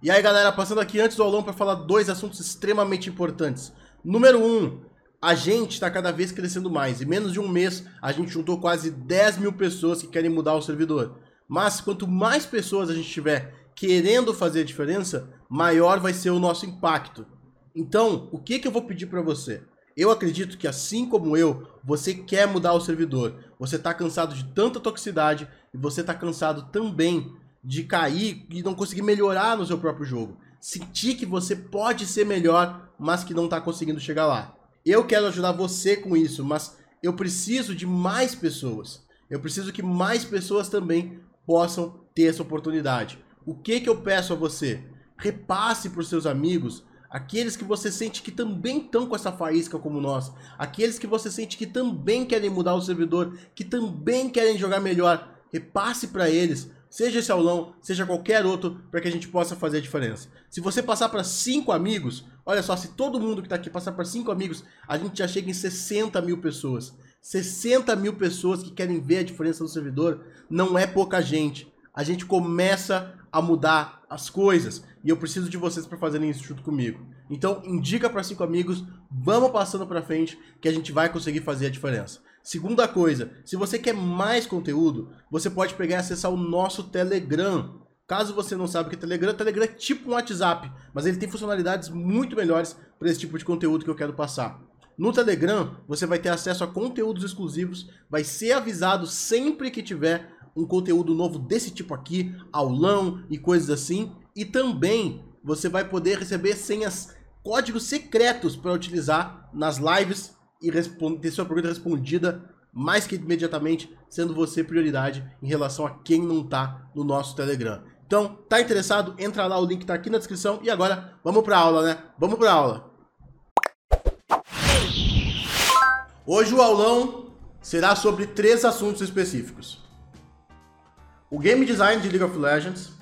E aí, galera, passando aqui antes do aulão para falar dois assuntos extremamente importantes. Número um, a gente está cada vez crescendo mais. Em menos de um mês, a gente juntou quase 10 mil pessoas que querem mudar o servidor. Mas quanto mais pessoas a gente tiver querendo fazer a diferença, maior vai ser o nosso impacto. Então, o que, que eu vou pedir para você? Eu acredito que assim como eu, você quer mudar o servidor. Você está cansado de tanta toxicidade e você está cansado também de cair e não conseguir melhorar no seu próprio jogo. Sentir que você pode ser melhor, mas que não está conseguindo chegar lá. Eu quero ajudar você com isso, mas eu preciso de mais pessoas. Eu preciso que mais pessoas também possam ter essa oportunidade. O que que eu peço a você? Repasse para os seus amigos aqueles que você sente que também estão com essa faísca como nós, aqueles que você sente que também querem mudar o servidor, que também querem jogar melhor, repasse para eles, seja esse aulão, seja qualquer outro, para que a gente possa fazer a diferença. Se você passar para cinco amigos, olha só, se todo mundo que está aqui passar para cinco amigos, a gente já chega em 60 mil pessoas. 60 mil pessoas que querem ver a diferença no servidor não é pouca gente. A gente começa a mudar as coisas e eu preciso de vocês para fazerem isso junto comigo. Então, indica para cinco amigos, vamos passando para frente que a gente vai conseguir fazer a diferença. Segunda coisa, se você quer mais conteúdo, você pode pegar e acessar o nosso Telegram. Caso você não saiba o que é Telegram, Telegram é tipo um WhatsApp, mas ele tem funcionalidades muito melhores para esse tipo de conteúdo que eu quero passar. No Telegram, você vai ter acesso a conteúdos exclusivos, vai ser avisado sempre que tiver um conteúdo novo desse tipo aqui, aulão e coisas assim, e também você vai poder receber senhas, códigos secretos para utilizar nas lives e ter sua pergunta respondida mais que imediatamente, sendo você prioridade em relação a quem não está no nosso Telegram. Então, tá interessado? Entra lá, o link está aqui na descrição. E agora, vamos para aula, né? Vamos para aula. Hoje o aulão será sobre três assuntos específicos. O game design de League of Legends,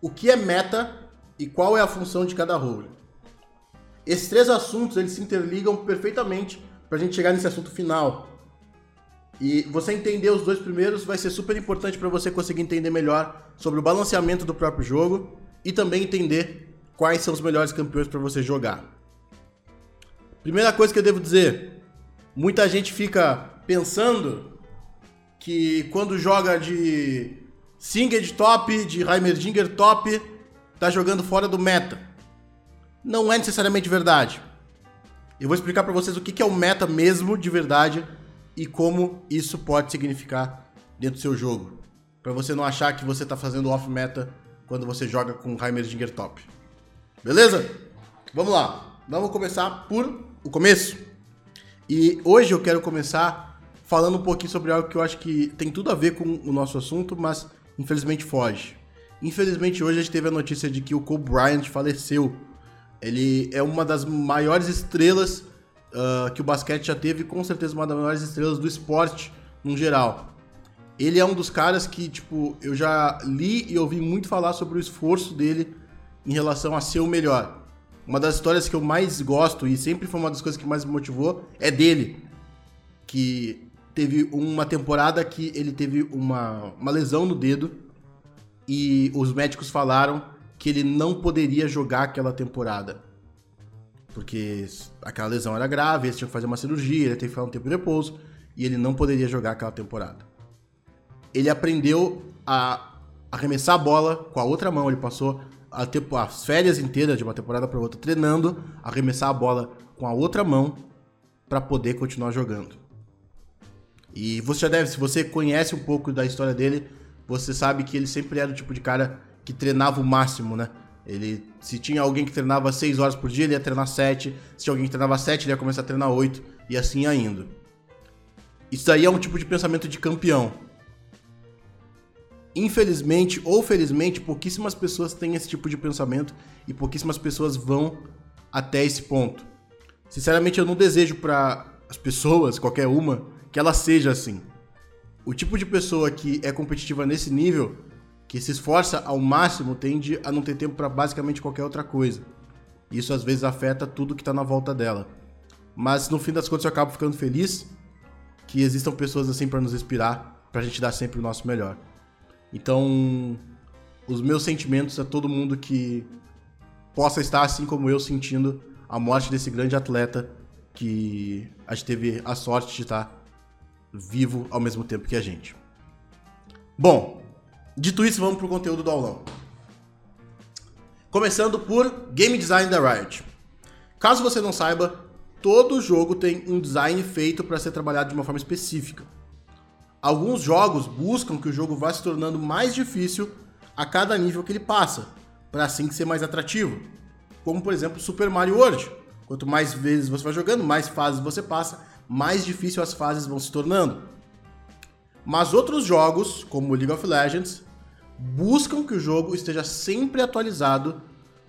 o que é meta e qual é a função de cada role. Esses três assuntos eles se interligam perfeitamente para a gente chegar nesse assunto final. E você entender os dois primeiros vai ser super importante para você conseguir entender melhor sobre o balanceamento do próprio jogo e também entender quais são os melhores campeões para você jogar. Primeira coisa que eu devo dizer, muita gente fica pensando que quando joga de Singed top, de Heimerdinger top, tá jogando fora do meta. Não é necessariamente verdade. Eu vou explicar para vocês o que é o meta mesmo de verdade e como isso pode significar dentro do seu jogo. Para você não achar que você tá fazendo off-meta quando você joga com Heimerdinger top. Beleza? Vamos lá. Vamos começar por o começo. E hoje eu quero começar falando um pouquinho sobre algo que eu acho que tem tudo a ver com o nosso assunto, mas infelizmente foge. Infelizmente hoje a gente teve a notícia de que o Kobe Bryant faleceu ele é uma das maiores estrelas uh, que o basquete já teve, com certeza uma das maiores estrelas do esporte no geral. Ele é um dos caras que, tipo, eu já li e ouvi muito falar sobre o esforço dele em relação a ser o melhor. Uma das histórias que eu mais gosto e sempre foi uma das coisas que mais me motivou é dele, que teve uma temporada que ele teve uma, uma lesão no dedo e os médicos falaram que ele não poderia jogar aquela temporada. Porque aquela lesão era grave, eles tinham que fazer uma cirurgia, ele teve que ficar um tempo de repouso, e ele não poderia jogar aquela temporada. Ele aprendeu a arremessar a bola com a outra mão, ele passou a tempo, as férias inteiras de uma temporada para outra treinando, arremessar a bola com a outra mão para poder continuar jogando. E você já deve, se você conhece um pouco da história dele, você sabe que ele sempre era o tipo de cara que treinava o máximo, né? Ele, se tinha alguém que treinava 6 horas por dia, ele ia treinar 7. Se tinha alguém que treinava 7, ele ia começar a treinar 8 e assim indo. Isso aí é um tipo de pensamento de campeão. Infelizmente ou felizmente, pouquíssimas pessoas têm esse tipo de pensamento e pouquíssimas pessoas vão até esse ponto. Sinceramente, eu não desejo para as pessoas, qualquer uma, que ela seja assim. O tipo de pessoa que é competitiva nesse nível que se esforça ao máximo tende a não ter tempo para basicamente qualquer outra coisa. Isso às vezes afeta tudo que está na volta dela. Mas no fim das contas eu acabo ficando feliz que existam pessoas assim para nos inspirar, para a gente dar sempre o nosso melhor. Então, os meus sentimentos a todo mundo que possa estar assim como eu sentindo a morte desse grande atleta que a gente teve a sorte de estar vivo ao mesmo tempo que a gente. Bom, dito isso, vamos pro conteúdo do aulão. Começando por Game Design da Riot. Caso você não saiba, todo jogo tem um design feito para ser trabalhado de uma forma específica. Alguns jogos buscam que o jogo vá se tornando mais difícil a cada nível que ele passa, para assim ser mais atrativo. Como por exemplo Super Mario World. Quanto mais vezes você vai jogando, mais fases você passa, mais difícil as fases vão se tornando. Mas outros jogos, como League of Legends, buscam que o jogo esteja sempre atualizado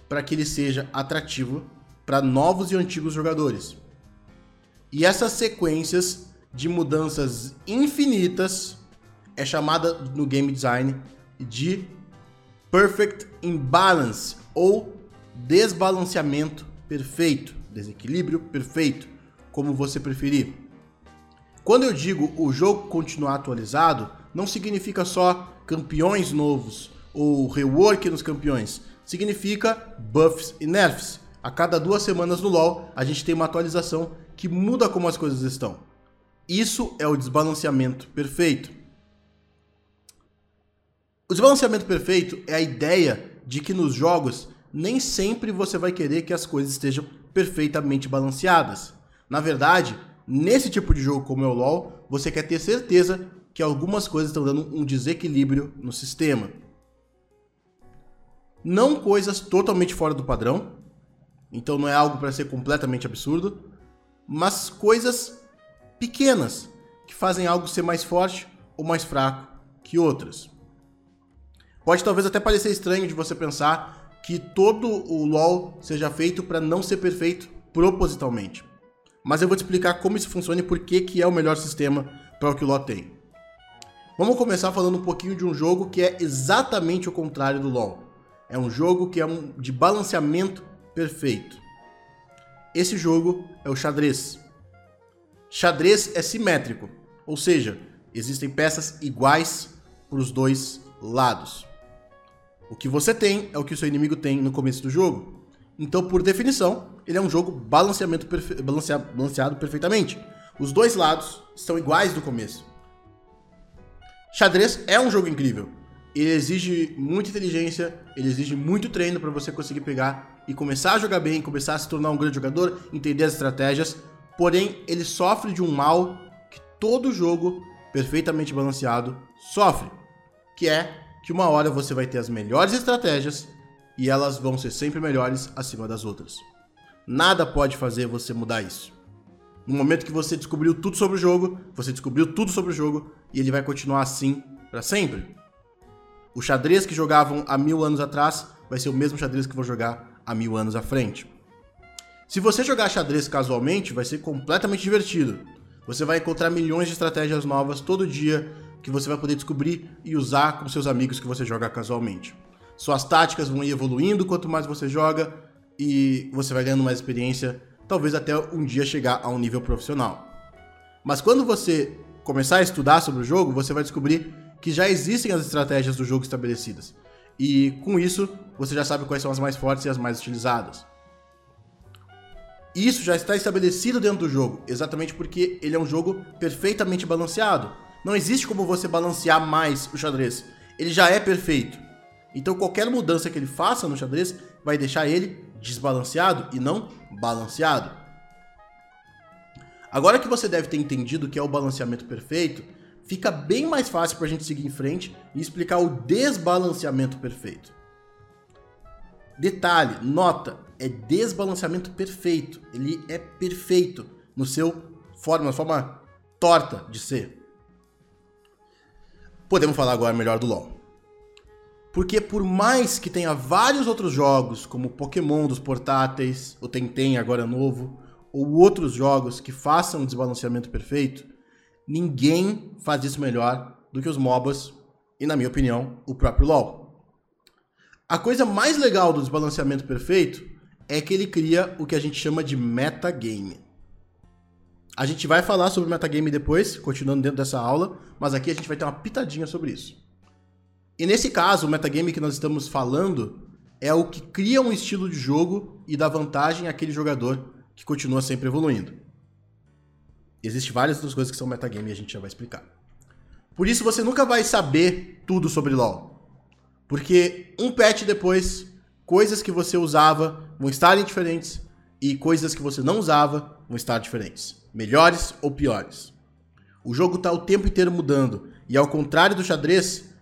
para que ele seja atrativo para novos e antigos jogadores. E essas sequências de mudanças infinitas é chamada no game design de perfect imbalance ou desbalanceamento perfeito, desequilíbrio perfeito, como você preferir. Quando eu digo o jogo continuar atualizado, não significa só campeões novos ou rework nos campeões. Significa buffs e nerfs. A cada duas semanas no LoL, a gente tem uma atualização que muda como as coisas estão. Isso é o desbalanceamento perfeito. O desbalanceamento perfeito é a ideia de que nos jogos nem sempre você vai querer que as coisas estejam perfeitamente balanceadas. Na verdade, nesse tipo de jogo como é o LoL, você quer ter certeza que algumas coisas estão dando um desequilíbrio no sistema. Não coisas totalmente fora do padrão, então não é algo para ser completamente absurdo, mas coisas pequenas que fazem algo ser mais forte ou mais fraco que outras. Pode talvez até parecer estranho de você pensar que todo o LoL seja feito para não ser perfeito propositalmente. Mas eu vou te explicar como isso funciona e por que, que é o melhor sistema para o que o LoL tem. Vamos começar falando um pouquinho de um jogo que é exatamente o contrário do LoL. É um jogo que é um de balanceamento perfeito. Esse jogo é o xadrez. Xadrez é simétrico, ou seja, existem peças iguais para os dois lados. O que você tem é o que o seu inimigo tem no começo do jogo. Então, por definição, ele é um jogo balanceamento perfe... balanceado, balanceado perfeitamente. Os dois lados são iguais no começo. Xadrez é um jogo incrível. Ele exige muita inteligência, ele exige muito treino para você conseguir pegar e começar a jogar bem, começar a se tornar um grande jogador, entender as estratégias porém ele sofre de um mal que todo jogo perfeitamente balanceado sofre, que é que uma hora você vai ter as melhores estratégias e elas vão ser sempre melhores acima das outras. Nada pode fazer você mudar isso. No momento que você descobriu tudo sobre o jogo, você descobriu tudo sobre o jogo e ele vai continuar assim para sempre. O xadrez que jogavam há mil anos atrás vai ser o mesmo xadrez que vou jogar há mil anos à frente. Se você jogar xadrez casualmente, vai ser completamente divertido. Você vai encontrar milhões de estratégias novas todo dia que você vai poder descobrir e usar com seus amigos que você joga casualmente. Suas táticas vão ir evoluindo quanto mais você joga e você vai ganhando mais experiência, talvez até um dia chegar a um nível profissional. Mas quando você começar a estudar sobre o jogo, você vai descobrir que já existem as estratégias do jogo estabelecidas. E com isso, você já sabe quais são as mais fortes e as mais utilizadas. Isso já está estabelecido dentro do jogo, exatamente porque ele é um jogo perfeitamente balanceado. Não existe como você balancear mais o xadrez. Ele já é perfeito. Então qualquer mudança que ele faça no xadrez vai deixar ele desbalanceado e não balanceado. Agora que você deve ter entendido o que é o balanceamento perfeito, fica bem mais fácil para a gente seguir em frente e explicar o desbalanceamento perfeito. Detalhe, nota, é desbalanceamento perfeito. Ele é perfeito no seu forma, forma torta de ser. Podemos falar agora melhor do LoL. Porque por mais que tenha vários outros jogos, como Pokémon dos portáteis, o Tentem agora novo, ou outros jogos que façam desbalanceamento perfeito, ninguém faz isso melhor do que os MOBAs e, na minha opinião, o próprio LoL. A coisa mais legal do desbalanceamento perfeito é que ele cria o que a gente chama de metagame. A gente vai falar sobre metagame depois, continuando dentro dessa aula, mas aqui a gente vai ter uma pitadinha sobre isso. E nesse caso, o metagame que nós estamos falando é o que cria um estilo de jogo e dá vantagem àquele jogador que continua sempre evoluindo. Existem várias outras coisas que são metagame e a gente já vai explicar. Por isso você nunca vai saber tudo sobre LoL. Porque um patch depois, coisas que você usava vão estar diferentes e coisas que você não usava vão estar diferentes. Melhores ou piores. O jogo está o tempo inteiro mudando. E ao contrário do xadrez,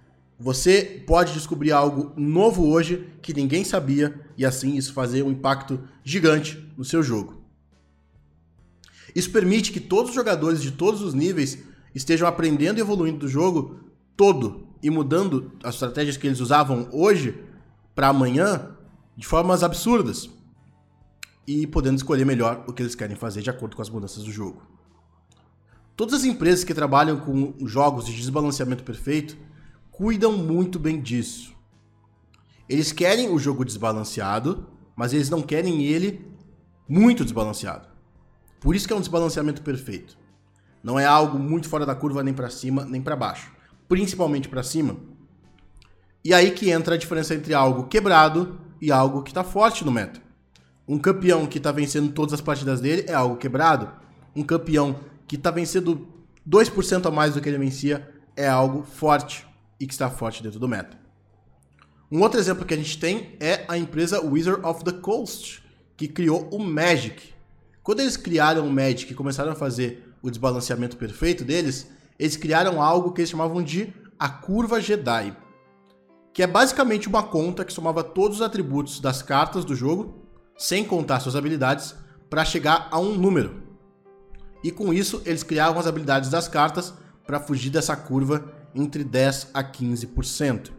você pode descobrir algo novo hoje que ninguém sabia e assim isso fazer um impacto gigante no seu jogo. Isso permite que todos os jogadores de todos os níveis estejam aprendendo e evoluindo do jogo todo e mudando as estratégias que eles usavam hoje para amanhã de formas absurdas e podendo escolher melhor o que eles querem fazer de acordo com as mudanças do jogo. Todas as empresas que trabalham com jogos de desbalanceamento perfeito cuidam muito bem disso. Eles querem o jogo desbalanceado, mas eles não querem ele muito desbalanceado. Por isso que é um desbalanceamento perfeito. Não é algo muito fora da curva nem para cima nem para baixo, principalmente para cima. E aí que entra a diferença entre algo quebrado e algo que está forte no meta. Um campeão que está vencendo todas as partidas dele é algo quebrado. Um campeão que está vencendo 2% a mais do que ele vencia é algo forte e que está forte dentro do meta. Um outro exemplo que a gente tem é a empresa Wizard of the Coast, que criou o Magic. Quando eles criaram o Magic e começaram a fazer o desbalanceamento perfeito deles, eles criaram algo que eles chamavam de a curva Jedi, que é basicamente uma conta que somava todos os atributos das cartas do jogo sem contar suas habilidades, para chegar a um número. E com isso, eles criavam as habilidades das cartas para fugir dessa curva entre 10 a 15%.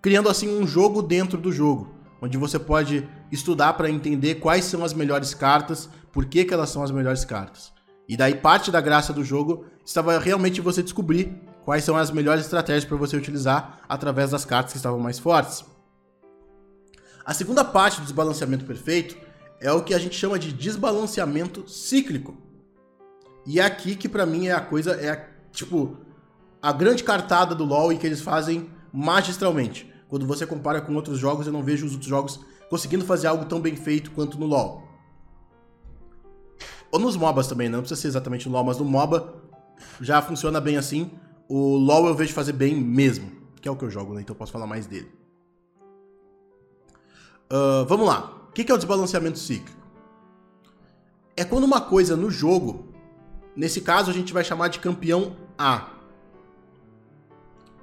Criando assim um jogo dentro do jogo, onde você pode estudar para entender quais são as melhores cartas, por que, que elas são as melhores cartas. E daí parte da graça do jogo estava realmente você descobrir quais são as melhores estratégias para você utilizar através das cartas que estavam mais fortes. A segunda parte do desbalanceamento perfeito é o que a gente chama de desbalanceamento cíclico. E é aqui que para mim é a coisa, é tipo, a grande cartada do LoL e que eles fazem magistralmente. Quando você compara com outros jogos, eu não vejo os outros jogos conseguindo fazer algo tão bem feito quanto no LoL. Ou nos MOBAs também, não precisa ser exatamente no LoL, mas no MOBA já funciona bem assim. O LoL eu vejo fazer bem mesmo, que é o que eu jogo, né? Então eu posso falar mais dele. Uh, vamos lá. O que é o desbalanceamento cíclico? É quando uma coisa no jogo, nesse caso a gente vai chamar de campeão A,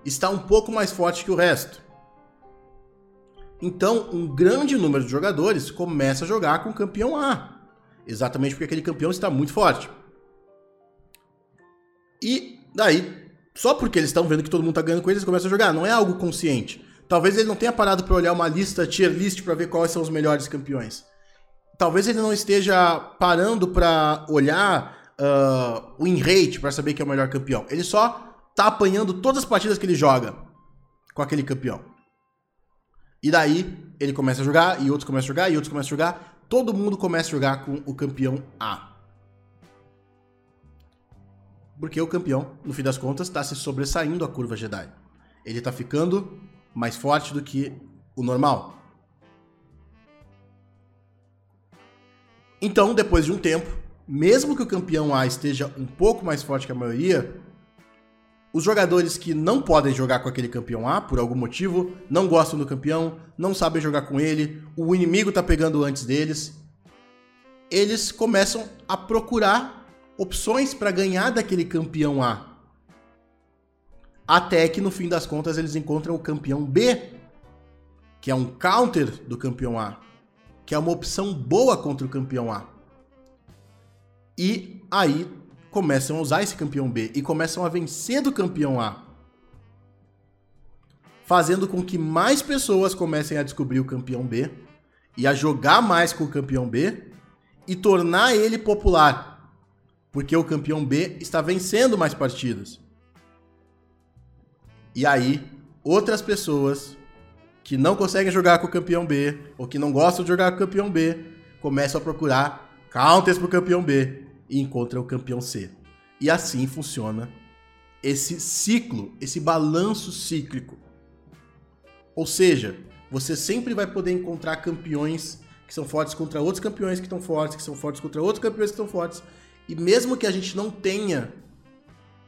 está um pouco mais forte que o resto. Então, um grande número de jogadores começa a jogar com o campeão A, exatamente porque aquele campeão está muito forte. E daí, só porque eles estão vendo que todo mundo está ganhando com eles, eles começam a jogar. Não é algo consciente. Talvez ele não tenha parado para olhar uma lista tier list para ver quais são os melhores campeões. Talvez ele não esteja parando para olhar uh, o win rate para saber quem é o melhor campeão. Ele só tá apanhando todas as partidas que ele joga com aquele campeão. E daí ele começa a jogar, e outros começam a jogar, e outros começam a jogar. Todo mundo começa a jogar com o campeão A. Porque o campeão, no fim das contas, está se sobressaindo a curva Jedi. Ele está ficando mais forte do que o normal. Então, depois de um tempo, mesmo que o campeão A esteja um pouco mais forte que a maioria, os jogadores que não podem jogar com aquele campeão A, por algum motivo, não gostam do campeão, não sabem jogar com ele, o inimigo tá pegando antes deles, eles começam a procurar opções para ganhar daquele campeão A. Até que no fim das contas eles encontram o campeão B, que é um counter do campeão A, que é uma opção boa contra o campeão A. E aí começam a usar esse campeão B e começam a vencer do campeão A. Fazendo com que mais pessoas comecem a descobrir o campeão B e a jogar mais com o campeão B e tornar ele popular. Porque o campeão B está vencendo mais partidas. E aí, outras pessoas que não conseguem jogar com o campeão B ou que não gostam de jogar com o campeão B começam a procurar counters pro campeão B e encontram o campeão C. E assim funciona esse ciclo, esse balanço cíclico. Ou seja, você sempre vai poder encontrar campeões que são fortes contra outros campeões que estão fortes, que são fortes contra outros campeões que estão fortes. E mesmo que a gente não tenha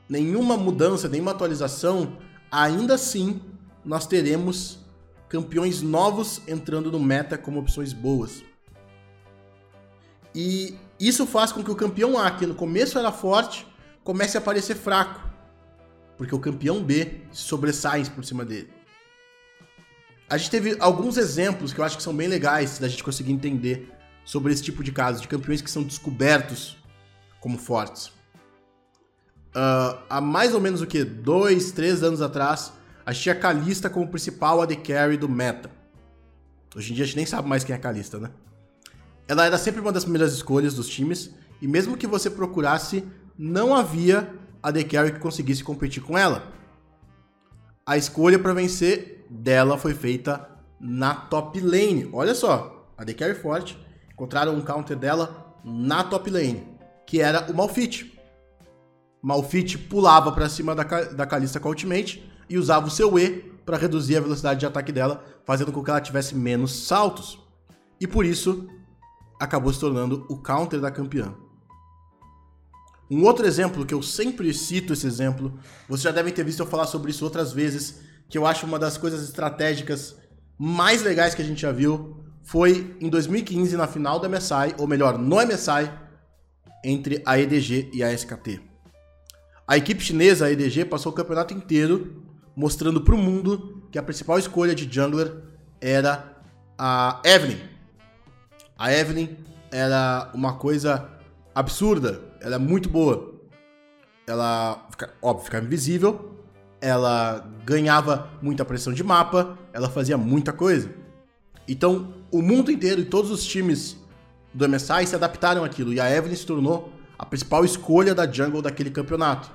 nenhuma mudança, nenhuma atualização, ainda assim nós teremos campeões novos entrando no meta como opções boas. E isso faz com que o campeão A, que no começo era forte, comece a parecer fraco. Porque o campeão B sobressai por cima dele. A gente teve alguns exemplos que eu acho que são bem legais da gente conseguir entender sobre esse tipo de casos, de campeões que são descobertos como fortes. Uh, há mais ou menos o que? Dois, três anos atrás, a gente tinha Kalista como principal AD Carry do meta. Hoje em dia a gente nem sabe mais quem é Kalista, né? Ela era sempre uma das primeiras escolhas dos times, e mesmo que você procurasse, não havia AD Carry que conseguisse competir com ela. A escolha para vencer dela foi feita na top lane. Olha só, a AD Carry forte, encontraram um counter dela na top lane, que era o Malfit. Malfit pulava para cima da, da Kalista com a ultimate e usava o seu E para reduzir a velocidade de ataque dela, fazendo com que ela tivesse menos saltos. E por isso acabou se tornando o counter da campeã. Um outro exemplo que eu sempre cito esse exemplo, vocês já devem ter visto eu falar sobre isso outras vezes, que eu acho uma das coisas estratégicas mais legais que a gente já viu, foi em 2015 na final da MSI, ou melhor, no MSI, entre a EDG e a SKT. A equipe chinesa, a EDG, passou o campeonato inteiro mostrando para o mundo que a principal escolha de jungler era a Evelyn. A Evelyn era uma coisa absurda, ela é muito boa. Ela, óbvio, ficava invisível, ela ganhava muita pressão de mapa, ela fazia muita coisa. Então, o mundo inteiro e todos os times do MSI se adaptaram àquilo, e a Evelyn se tornou a principal escolha da jungle daquele campeonato.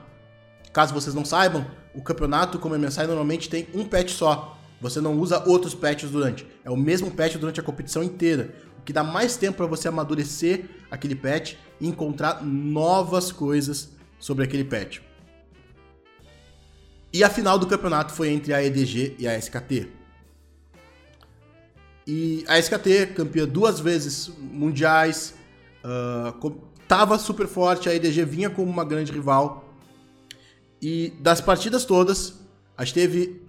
Caso vocês não saibam, o campeonato como MSI normalmente tem um patch só. Você não usa outros patches durante. É o mesmo patch durante a competição inteira. Que dá mais tempo para você amadurecer aquele patch e encontrar novas coisas sobre aquele patch. E a final do campeonato foi entre a EDG e a SKT. E a SKT, campeã duas vezes mundiais, uh, tava super forte, a EDG vinha como uma grande rival. E das partidas todas, a gente teve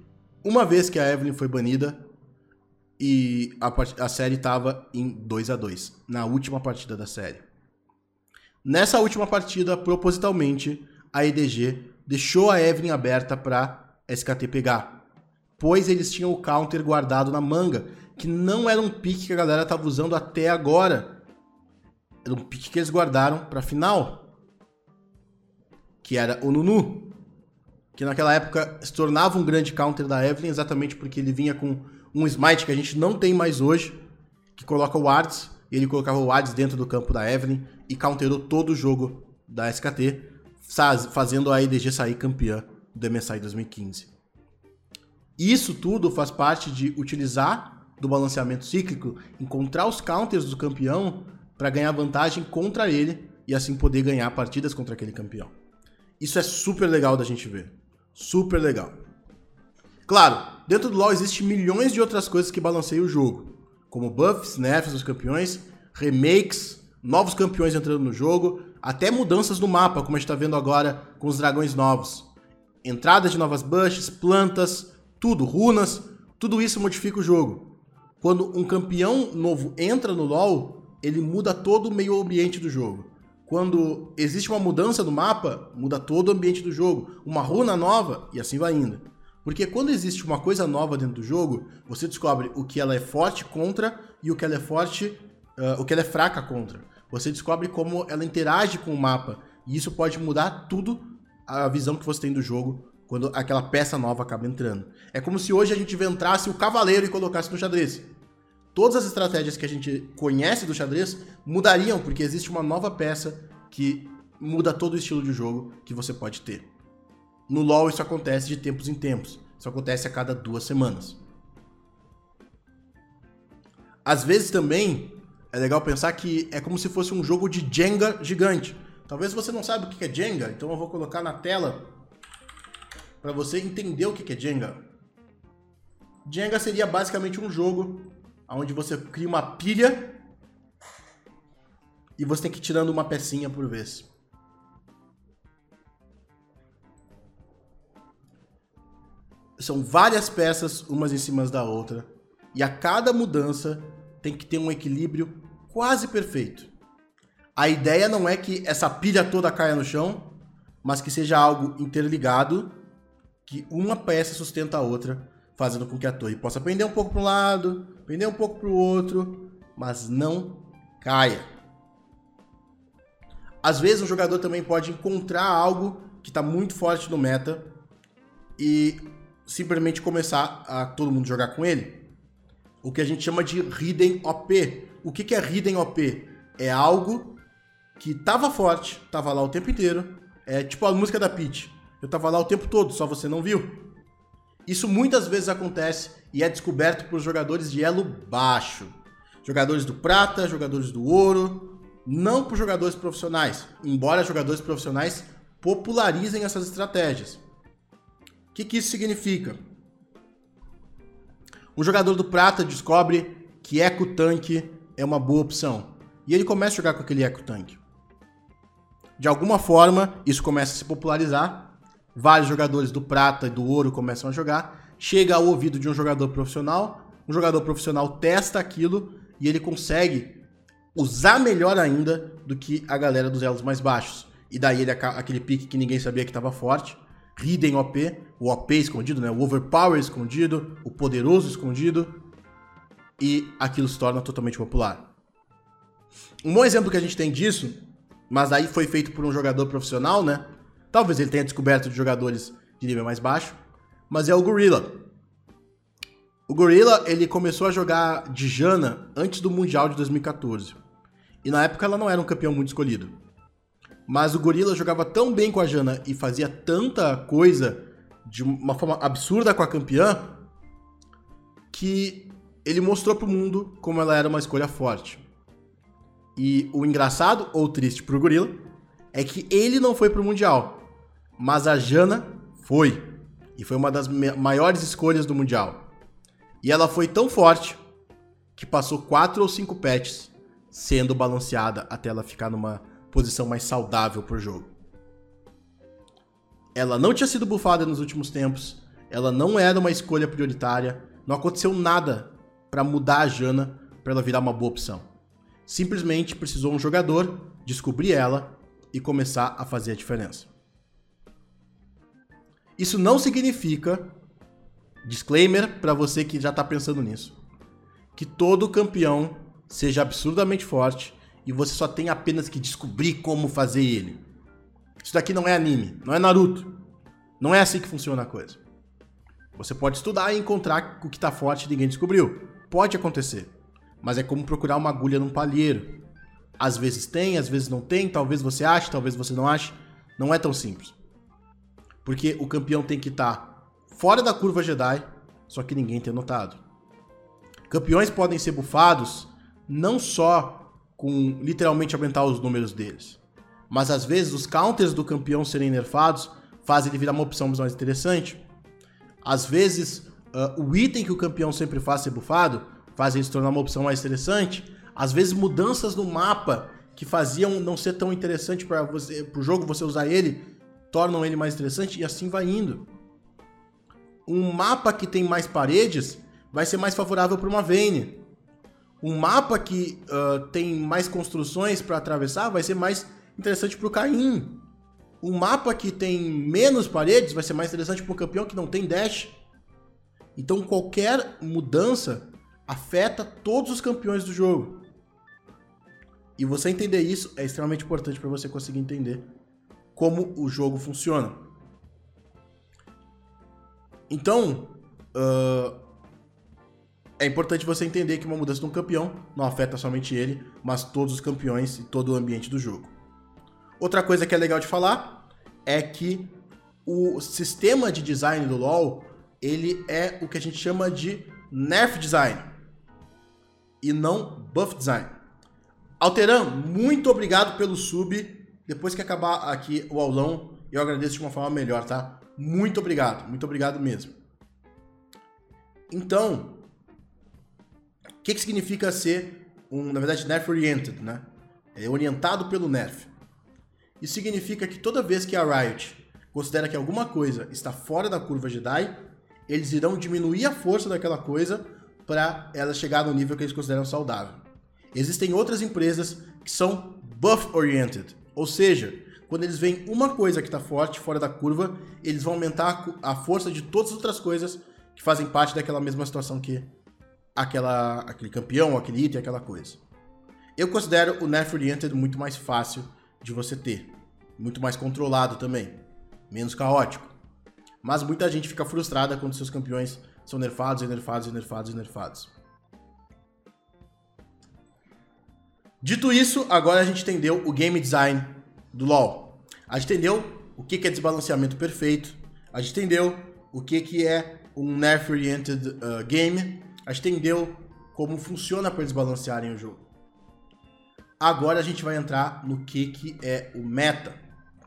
uma vez que a Evelyn foi banida e a, a série estava em 2 a 2 na última partida da série. Nessa última partida, propositalmente, a EDG deixou a Evelyn aberta para SKT pegar, pois eles tinham o counter guardado na manga, que não era um pique que a galera estava usando até agora. Era um pique que eles guardaram para final, que era o Nunu que naquela época se tornava um grande counter da Evelyn, exatamente porque ele vinha com um smite que a gente não tem mais hoje, que coloca o Wards, e ele colocava o Wards dentro do campo da Evelyn e counterou todo o jogo da SKT, fazendo a EDG sair campeã do MSI 2015. Isso tudo faz parte de utilizar do balanceamento cíclico, encontrar os counters do campeão para ganhar vantagem contra ele e assim poder ganhar partidas contra aquele campeão. Isso é super legal da gente ver. Super legal. Claro, dentro do LoL existe milhões de outras coisas que balanceiam o jogo, como buffs, nerfs dos campeões, remakes, novos campeões entrando no jogo, até mudanças no mapa, como a gente está vendo agora com os dragões novos. Entrada de novas bushes, plantas, tudo, runas, tudo isso modifica o jogo. Quando um campeão novo entra no LoL, ele muda todo o meio ambiente do jogo. Quando existe uma mudança no mapa, muda todo o ambiente do jogo. Uma runa nova e assim vai indo. Porque quando existe uma coisa nova dentro do jogo, você descobre o que ela é forte contra e o que ela é forte, uh, o que ela é fraca contra. Você descobre como ela interage com o mapa. E isso pode mudar tudo a visão que você tem do jogo quando aquela peça nova acaba entrando. É como se hoje a gente entrasse o cavaleiro e colocasse no xadrez todas as estratégias que a gente conhece do xadrez mudariam, porque existe uma nova peça que muda todo o estilo de jogo que você pode ter. No LoL isso acontece de tempos em tempos. Isso acontece a cada duas semanas. Às vezes também é legal pensar que é como se fosse um jogo de Jenga gigante. Talvez você não saiba o que é Jenga, então eu vou colocar na tela para você entender o que é Jenga. Jenga seria basicamente um jogo onde você cria uma pilha e você tem que ir tirando uma pecinha por vez. São várias peças, umas em cima da outra, e a cada mudança tem que ter um equilíbrio quase perfeito. A ideia não é que essa pilha toda caia no chão, mas que seja algo interligado, que uma peça sustenta a outra, fazendo com que a torre possa pender um pouco para um lado, pender um pouco para o outro, mas não caia. Às vezes um jogador também pode encontrar algo que está muito forte no meta e simplesmente começar a todo mundo jogar com ele. O que a gente chama de Hidden OP. O que, que é Hidden OP? É algo que tava forte, tava lá o tempo inteiro. É tipo a música da Peach. Eu tava lá o tempo todo, só você não viu. Isso muitas vezes acontece e é descoberto por jogadores de elo baixo. Jogadores do prata, jogadores do ouro, não por jogadores profissionais, embora jogadores profissionais popularizem essas estratégias que, que isso significa? Um jogador do prata descobre que eco tanque é uma boa opção. E ele começa a jogar com aquele eco tanque. De alguma forma, isso começa a se popularizar. Vários jogadores do prata e do ouro começam a jogar. Chega ao ouvido de um jogador profissional. Um jogador profissional testa aquilo e ele consegue usar melhor ainda do que a galera dos elos mais baixos. E daí ele aquele pique que ninguém sabia que estava forte hidden OP, o OP escondido, né? o overpower escondido, o poderoso escondido, e aquilo se torna totalmente popular. Um bom exemplo que a gente tem disso, mas aí foi feito por um jogador profissional, né? Talvez ele tenha descoberto de jogadores de nível mais baixo, mas é o Gorilla. O Gorilla, ele começou a jogar de Jana antes do Mundial de 2014. E na época ela não era um campeão muito escolhido. Mas o Gorila jogava tão bem com a Jana e fazia tanta coisa de uma forma absurda com a campeã que ele mostrou pro mundo como ela era uma escolha forte. E o engraçado ou triste pro Gorila é que ele não foi pro Mundial, mas a Jana foi. E foi uma das maiores escolhas do Mundial. E ela foi tão forte que passou quatro ou cinco patches sendo balanceada até ela ficar numa posição mais saudável por jogo. Ela não tinha sido bufada nos últimos tempos, ela não era uma escolha prioritária, não aconteceu nada para mudar a Jana para ela virar uma boa opção. Simplesmente precisou um jogador descobrir ela e começar a fazer a diferença. Isso não significa, disclaimer para você que já está pensando nisso, que todo campeão seja absurdamente forte e você só tem apenas que descobrir como fazer ele. Isso daqui não é anime, não é Naruto. Não é assim que funciona a coisa. Você pode estudar e encontrar o que está forte e ninguém descobriu. Pode acontecer. Mas é como procurar uma agulha num palheiro. Às vezes tem, às vezes não tem, talvez você ache, talvez você não ache. Não é tão simples. Porque o campeão tem que estar tá fora da curva Jedi, só que ninguém tem notado. Campeões podem ser bufados não só com literalmente aumentar os números deles. Mas às vezes os counters do campeão serem nerfados fazem ele virar uma opção mais interessante. Às vezes uh, o item que o campeão sempre faz ser bufado faz ele se tornar uma opção mais interessante. Às vezes mudanças no mapa que faziam não ser tão interessante para você, jogo você usar ele, tornam ele mais interessante e assim vai indo. Um mapa que tem mais paredes vai ser mais favorável para uma Vayne um mapa que uh, tem mais construções para atravessar vai ser mais interessante para o Caim. Um mapa que tem menos paredes vai ser mais interessante para um campeão que não tem dash. Então qualquer mudança afeta todos os campeões do jogo. E você entender isso é extremamente importante para você conseguir entender como o jogo funciona. Então, uh, é importante você entender que uma mudança de um campeão não afeta somente ele, mas todos os campeões e todo o ambiente do jogo. Outra coisa que é legal de falar é que o sistema de design do LoL ele é o que a gente chama de nerf design e não buff design. Alteran, muito obrigado pelo sub. Depois que acabar aqui o aulão, eu agradeço de uma forma melhor, tá? Muito obrigado, muito obrigado mesmo. Então, o que, que significa ser um, na verdade, nerf oriented, né? É orientado pelo nerf. Isso significa que toda vez que a Riot considera que alguma coisa está fora da curva Jedi, eles irão diminuir a força daquela coisa para ela chegar no nível que eles consideram saudável. Existem outras empresas que são buff oriented, ou seja, quando eles veem uma coisa que está forte, fora da curva, eles vão aumentar a força de todas as outras coisas que fazem parte daquela mesma situação que aquela, aquele campeão, aquele item, aquela coisa. Eu considero o Nerf Oriented muito mais fácil de você ter. Muito mais controlado também. Menos caótico. Mas muita gente fica frustrada quando seus campeões são nerfados e nerfados e nerfados e nerfados. Dito isso, agora a gente entendeu o game design do LoL. A gente entendeu o que é desbalanceamento perfeito. A gente entendeu o que é um nerf-oriented uh, game. A gente entendeu como funciona para desbalancearem o jogo. Agora a gente vai entrar no que, que é o meta.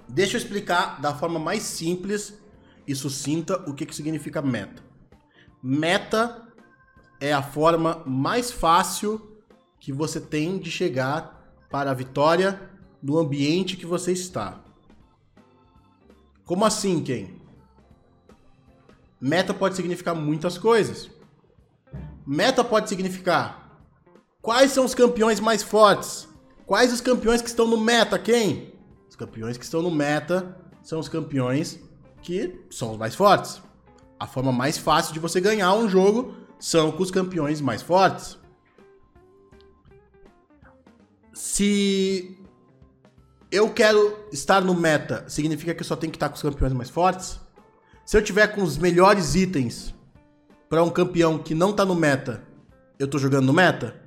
Deixa eu explicar da forma mais simples e sucinta o que, que significa meta. Meta é a forma mais fácil que você tem de chegar para a vitória no ambiente que você está. Como assim, Ken? Meta pode significar muitas coisas. Meta pode significar quais são os campeões mais fortes. Quais os campeões que estão no meta, quem? Os campeões que estão no meta são os campeões que são os mais fortes. A forma mais fácil de você ganhar um jogo são com os campeões mais fortes. Se eu quero estar no meta, significa que eu só tenho que estar com os campeões mais fortes? Se eu tiver com os melhores itens para um campeão que não tá no meta, eu tô jogando no meta?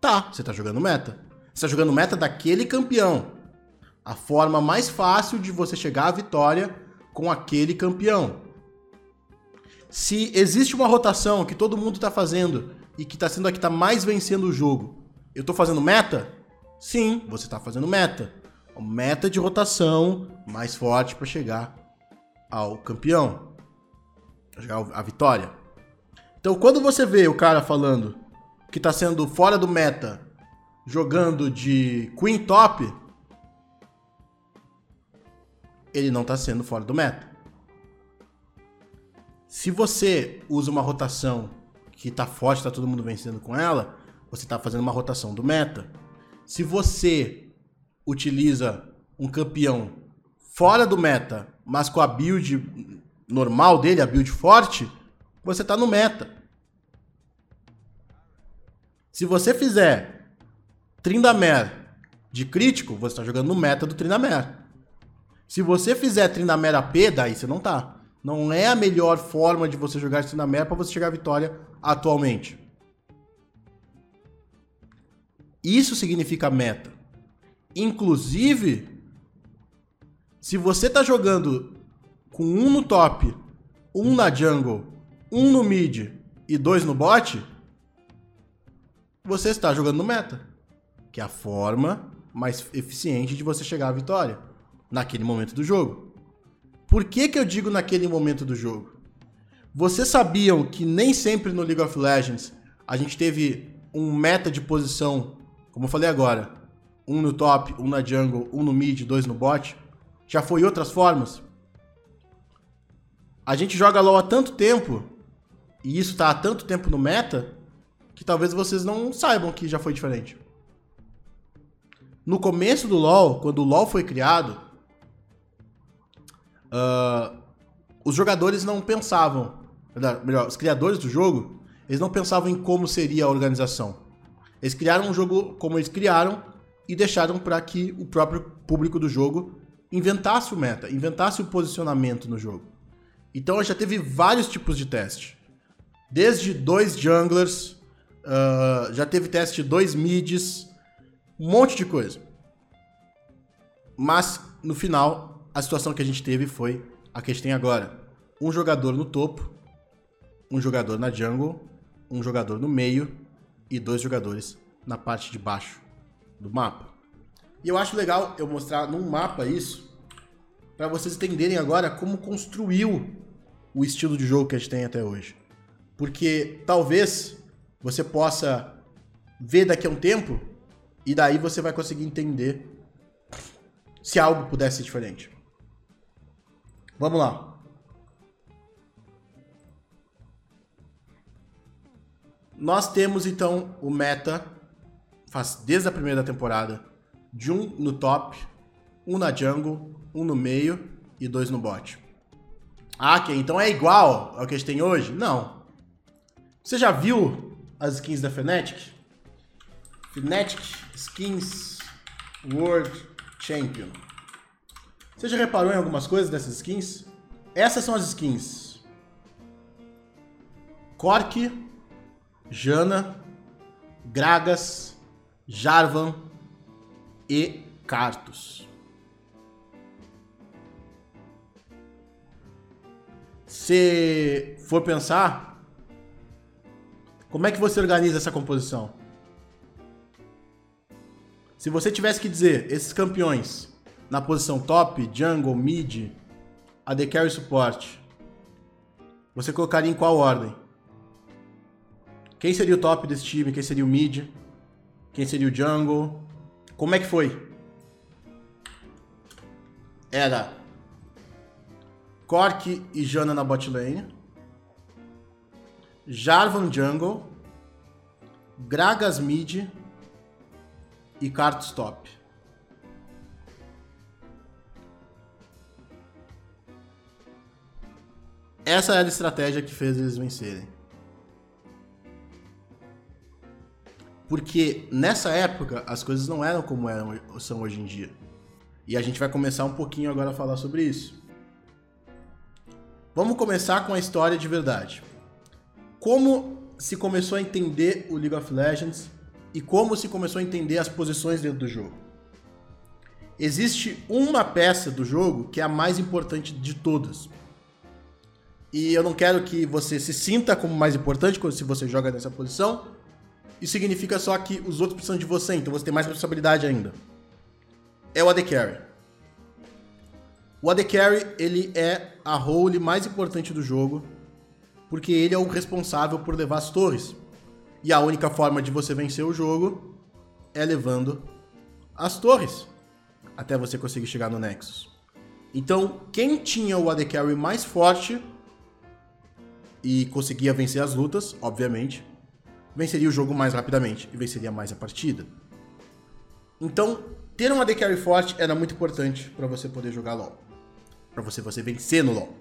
Tá, você tá jogando no meta. Você tá jogando meta daquele campeão. A forma mais fácil de você chegar à vitória com aquele campeão. Se existe uma rotação que todo mundo tá fazendo e que tá sendo a que tá mais vencendo o jogo, eu tô fazendo meta? Sim, você está fazendo meta. Meta de rotação mais forte para chegar ao campeão, chegar à vitória. Então, quando você vê o cara falando que está sendo fora do meta, jogando de Queen Top, ele não está sendo fora do meta. Se você usa uma rotação que está forte, está todo mundo vencendo com ela, você está fazendo uma rotação do meta. Se você utiliza um campeão fora do meta, mas com a build normal dele, a build forte, você tá no meta. Se você fizer Tryndamere de crítico, você tá jogando no meta do Tryndamere. Se você fizer Tryndamere AP, daí você não tá. Não é a melhor forma de você jogar Tryndamere para você chegar à vitória atualmente. Isso significa meta. Inclusive, se você tá jogando com um no top, um na jungle, um no mid e dois no bot, você está jogando no meta. Que é a forma mais eficiente de você chegar à vitória naquele momento do jogo. Por que, que eu digo naquele momento do jogo? Vocês sabiam que nem sempre no League of Legends a gente teve um meta de posição como eu falei agora, um no top, um na jungle, um no mid, dois no bot, já foi outras formas. A gente joga LoL há tanto tempo, e isso tá há tanto tempo no meta, que talvez vocês não saibam que já foi diferente. No começo do LoL, quando o LoL foi criado, uh, os jogadores não pensavam, melhor, os criadores do jogo, eles não pensavam em como seria a organização. Eles criaram um jogo como eles criaram e deixaram para que o próprio público do jogo inventasse o meta, inventasse o posicionamento no jogo. Então já teve vários tipos de teste. Desde dois junglers, uh, já teve teste de dois mids, um monte de coisa. Mas no final, a situação que a gente teve foi a que a gente tem agora: um jogador no topo, um jogador na jungle, um jogador no meio e dois jogadores na parte de baixo do mapa. E eu acho legal eu mostrar num mapa isso, para vocês entenderem agora como construiu o estilo de jogo que a gente tem até hoje. Porque talvez você possa ver daqui a um tempo e daí você vai conseguir entender se algo pudesse ser diferente. Vamos lá. Nós temos então o meta, faz desde a primeira temporada, de um no top, um na jungle, um no meio e dois no bot. Ah, ok, então é igual ao que a gente tem hoje? Não. Você já viu as skins da Fnatic? Fnatic Skins World Champion. Você já reparou em algumas coisas dessas skins? Essas são as skins. Cork, Jana, Gragas, Jarvan e Cartus. Se for pensar, como é que você organiza essa composição? Se você tivesse que dizer esses campeões na posição top, jungle, mid, AD carry suporte, você colocaria em qual ordem? Quem seria o top desse time? Quem seria o mid? Quem seria o jungle? Como é que foi? Era Cork e Jana na bot lane. Jarvan jungle. Gragas mid. E Kartus top. Essa era a estratégia que fez eles vencerem. Porque nessa época as coisas não eram como eram, são hoje em dia. E a gente vai começar um pouquinho agora a falar sobre isso. Vamos começar com a história de verdade. Como se começou a entender o League of Legends e como se começou a entender as posições dentro do jogo. Existe uma peça do jogo que é a mais importante de todas. E eu não quero que você se sinta como mais importante se você joga nessa posição, isso significa só que os outros precisam de você, então você tem mais responsabilidade ainda. É o AD Carry. O AD Carry, ele é a role mais importante do jogo, porque ele é o responsável por levar as torres. E a única forma de você vencer o jogo é levando as torres, até você conseguir chegar no Nexus. Então, quem tinha o AD Carry mais forte e conseguia vencer as lutas, obviamente, venceria o jogo mais rapidamente e venceria mais a partida. Então, ter um AD Carry forte era muito importante para você poder jogar LoL. Para você, você vencer no LoL.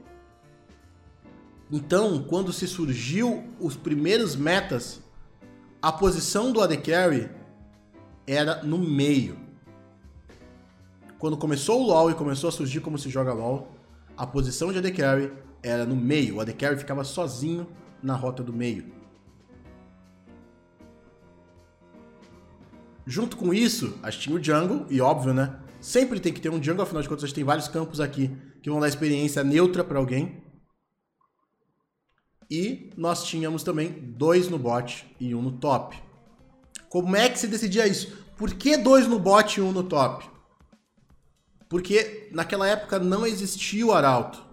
Então, quando se surgiu os primeiros metas, a posição do AD Carry era no meio. Quando começou o LoL e começou a surgir como se joga LoL, a posição de AD Carry era no meio. O AD Carry ficava sozinho na rota do meio. Junto com isso, a gente tinha o jungle, e óbvio, né? Sempre tem que ter um jungle, afinal de contas a gente tem vários campos aqui que vão dar experiência neutra para alguém. E nós tínhamos também dois no bot e um no top. Como é que se decidia isso? Por que dois no bot e um no top? Porque naquela época não existia o arauto.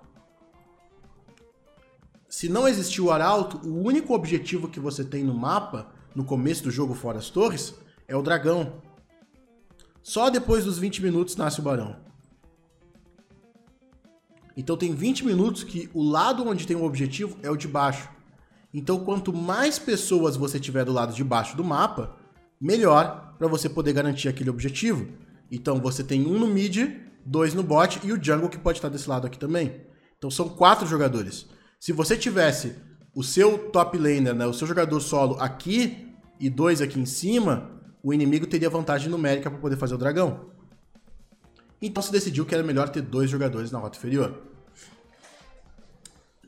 Se não existia o arauto, o único objetivo que você tem no mapa, no começo do jogo fora as torres, é o dragão. Só depois dos 20 minutos nasce o barão. Então tem 20 minutos que o lado onde tem o objetivo é o de baixo. Então quanto mais pessoas você tiver do lado de baixo do mapa, melhor para você poder garantir aquele objetivo. Então você tem um no mid, dois no bot e o jungle que pode estar desse lado aqui também. Então são quatro jogadores. Se você tivesse o seu top laner, né, o seu jogador solo aqui e dois aqui em cima, o inimigo teria vantagem numérica para poder fazer o dragão. Então se decidiu que era melhor ter dois jogadores na rota inferior.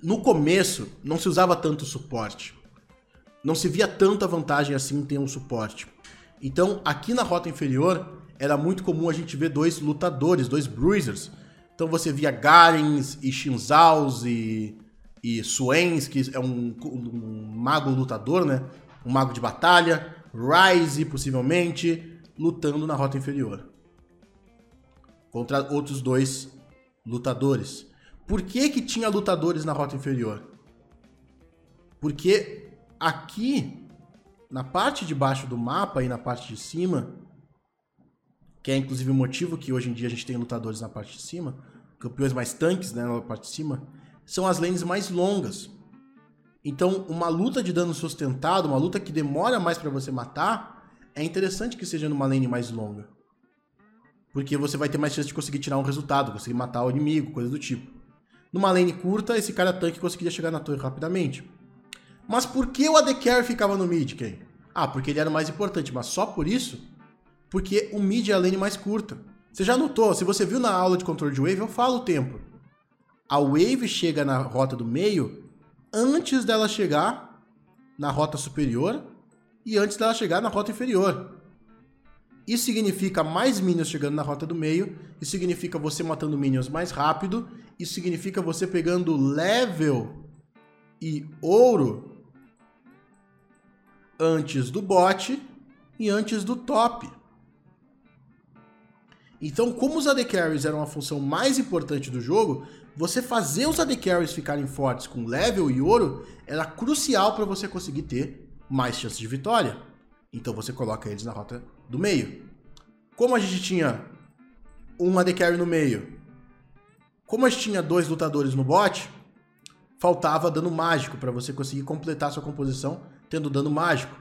No começo, não se usava tanto suporte. Não se via tanta vantagem assim em ter um suporte. Então, aqui na rota inferior, era muito comum a gente ver dois lutadores, dois bruisers. Então você via Garens e Shinzaos e, e Suens, que é um, um mago lutador, né? Um mago de batalha. Rise, possivelmente, lutando na rota inferior. Contra outros dois lutadores. Por que que tinha lutadores na rota inferior? Porque aqui, na parte de baixo do mapa e na parte de cima, que é inclusive o motivo que hoje em dia a gente tem lutadores na parte de cima, campeões mais tanques né, na parte de cima, são as lanes mais longas. Então, uma luta de dano sustentado, uma luta que demora mais para você matar, é interessante que seja numa lane mais longa. Porque você vai ter mais chance de conseguir tirar um resultado, conseguir matar o inimigo, coisa do tipo. Numa lane curta, esse cara tanque conseguiria chegar na torre rapidamente. Mas por que o AD Carry ficava no mid, Ken? Ah, porque ele era o mais importante, mas só por isso? Porque o mid é a lane mais curta. Você já notou, se você viu na aula de controle de wave, eu falo o tempo. A wave chega na rota do meio antes dela chegar na rota superior e antes dela chegar na rota inferior. Isso significa mais minions chegando na rota do meio, isso significa você matando minions mais rápido, isso significa você pegando level e ouro antes do bot e antes do top. Então, como os AD Carries eram a função mais importante do jogo, você fazer os AD Carries ficarem fortes com level e ouro era crucial para você conseguir ter mais chances de vitória. Então você coloca eles na rota do meio. Como a gente tinha um AD Carry no meio, como a gente tinha dois lutadores no bot, faltava dano mágico para você conseguir completar sua composição tendo dano mágico.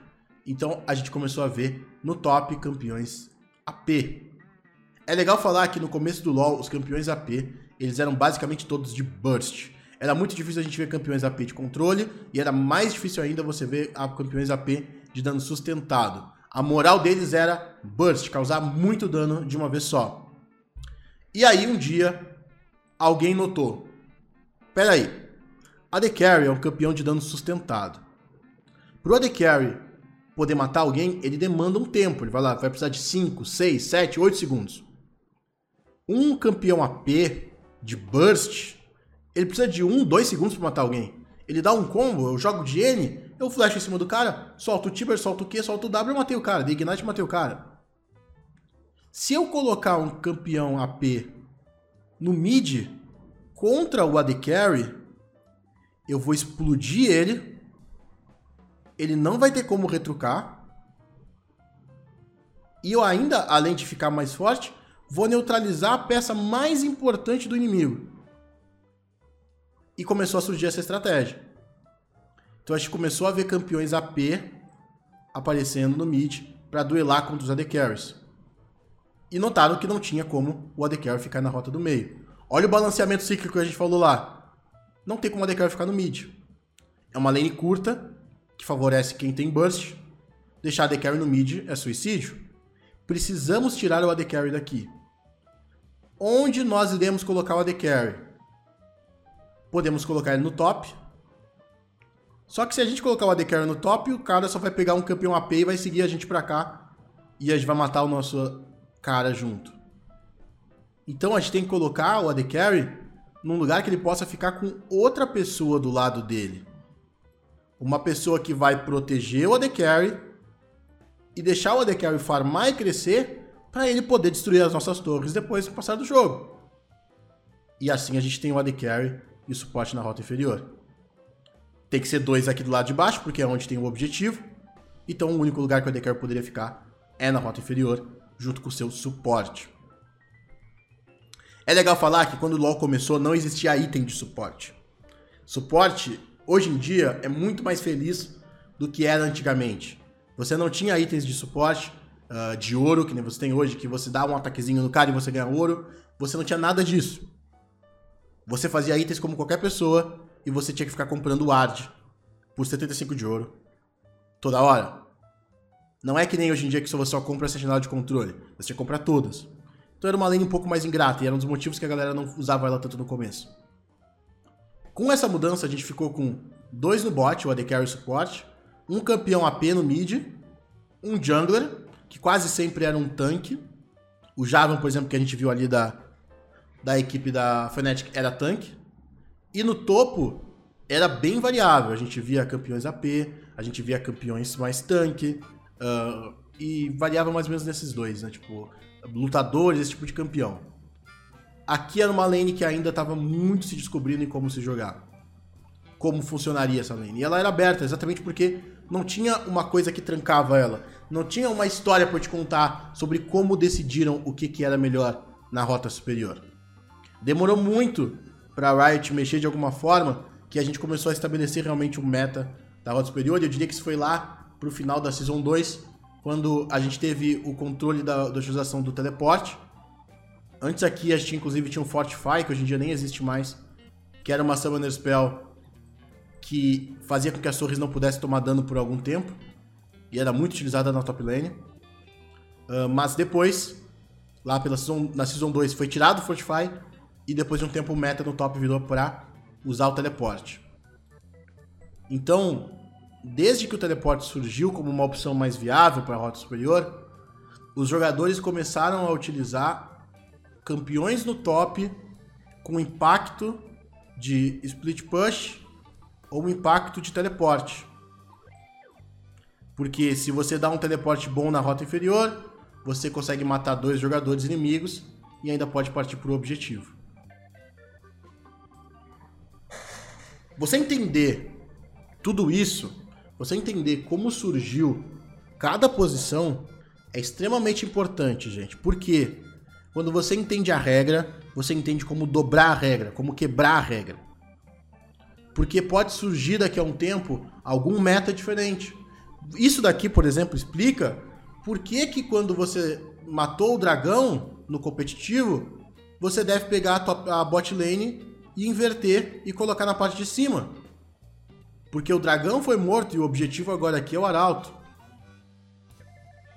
Então a gente começou a ver no top campeões AP. É legal falar que no começo do LoL os campeões AP eles eram basicamente todos de burst. Era muito difícil a gente ver campeões AP de controle e era mais difícil ainda você ver campeões AP de dano sustentado. A moral deles era burst, causar muito dano de uma vez só. E aí um dia alguém notou: Pera aí, AD Carry é um campeão de dano sustentado. Pro AD Carry poder matar alguém, ele demanda um tempo. Ele vai lá, vai precisar de 5, 6, 7, 8 segundos. Um campeão AP de burst, ele precisa de 1, 2 segundos para matar alguém. Ele dá um combo, eu jogo de N, eu flash em cima do cara, solto o Tiber, solto o Q, solto o W, eu matei o cara. De Ignite, matei o cara. Se eu colocar um campeão AP no mid contra o AD Carry, eu vou explodir ele. Ele não vai ter como retrucar. E eu ainda, além de ficar mais forte, vou neutralizar a peça mais importante do inimigo. E começou a surgir essa estratégia. Então a gente começou a ver campeões AP aparecendo no mid para duelar contra os AD Carries. E notaram que não tinha como o AD Carry ficar na rota do meio. Olha o balanceamento cíclico que a gente falou lá. Não tem como o AD Carry ficar no mid. É uma lane curta, que favorece quem tem burst. Deixar AD Carry no mid é suicídio. Precisamos tirar o AD Carry daqui. Onde nós iremos colocar o AD Carry? Podemos colocar ele no top. Só que se a gente colocar o AD Carry no top, o cara só vai pegar um campeão AP e vai seguir a gente pra cá. E a gente vai matar o nosso cara junto. Então a gente tem que colocar o AD Carry num lugar que ele possa ficar com outra pessoa do lado dele. Uma pessoa que vai proteger o AD Carry e deixar o AD Carry farmar e crescer para ele poder destruir as nossas torres depois do passar do jogo. E assim a gente tem o AD Carry e o suporte na rota inferior. Tem que ser dois aqui do lado de baixo, porque é onde tem o objetivo. Então o único lugar que o AD Carry poderia ficar é na rota inferior, junto com o seu suporte. É legal falar que quando o LoL começou não existia item de suporte. Suporte, hoje em dia, é muito mais feliz do que era antigamente. Você não tinha itens de suporte, uh, de ouro, que nem você tem hoje, que você dá um ataquezinho no cara e você ganha ouro. Você não tinha nada disso. Você fazia itens como qualquer pessoa e você tinha que ficar comprando ward por 75 de ouro toda hora. Não é que nem hoje em dia que você só compra essa janela de controle. Você tinha que comprar todas. Então era uma lane um pouco mais ingrata e era um dos motivos que a galera não usava ela tanto no começo. Com essa mudança, a gente ficou com dois no bot, o AD Carry Support, um campeão AP no mid, um jungler que quase sempre era um tanque. O Javan, por exemplo, que a gente viu ali da, da equipe da Fnatic, era tanque. E no topo, era bem variável. A gente via campeões AP, a gente via campeões mais tanque. Uh, e variava mais ou menos nesses dois, né? Tipo, lutadores, esse tipo de campeão. Aqui era uma lane que ainda estava muito se descobrindo em como se jogar. como funcionaria essa lane. E ela era aberta exatamente porque não tinha uma coisa que trancava ela. Não tinha uma história para te contar sobre como decidiram o que, que era melhor na rota superior. Demorou muito para Riot mexer de alguma forma que a gente começou a estabelecer realmente um meta da rota superior. Eu diria que isso foi lá pro final da Season 2, quando a gente teve o controle da, da utilização do teleporte. Antes aqui a gente inclusive tinha um Fortify, que hoje em dia nem existe mais, que era uma Summoner Spell que fazia com que as torres não pudessem tomar dano por algum tempo. E era muito utilizada na top lane. Uh, mas depois, lá pela season, na Season 2, foi tirado o Fortify. E depois de um tempo o meta no top virou para usar o teleporte. Então, desde que o teleporte surgiu como uma opção mais viável para a rota superior, os jogadores começaram a utilizar campeões no top com impacto de split push ou impacto de teleporte. Porque se você dá um teleporte bom na rota inferior, você consegue matar dois jogadores inimigos e ainda pode partir para o objetivo. Você entender tudo isso, você entender como surgiu cada posição é extremamente importante, gente. Porque quando você entende a regra, você entende como dobrar a regra, como quebrar a regra. Porque pode surgir daqui a um tempo algum meta diferente. Isso daqui, por exemplo, explica por que, que quando você matou o dragão no competitivo, você deve pegar a, top, a bot lane e inverter e colocar na parte de cima. Porque o dragão foi morto e o objetivo agora aqui é o arauto.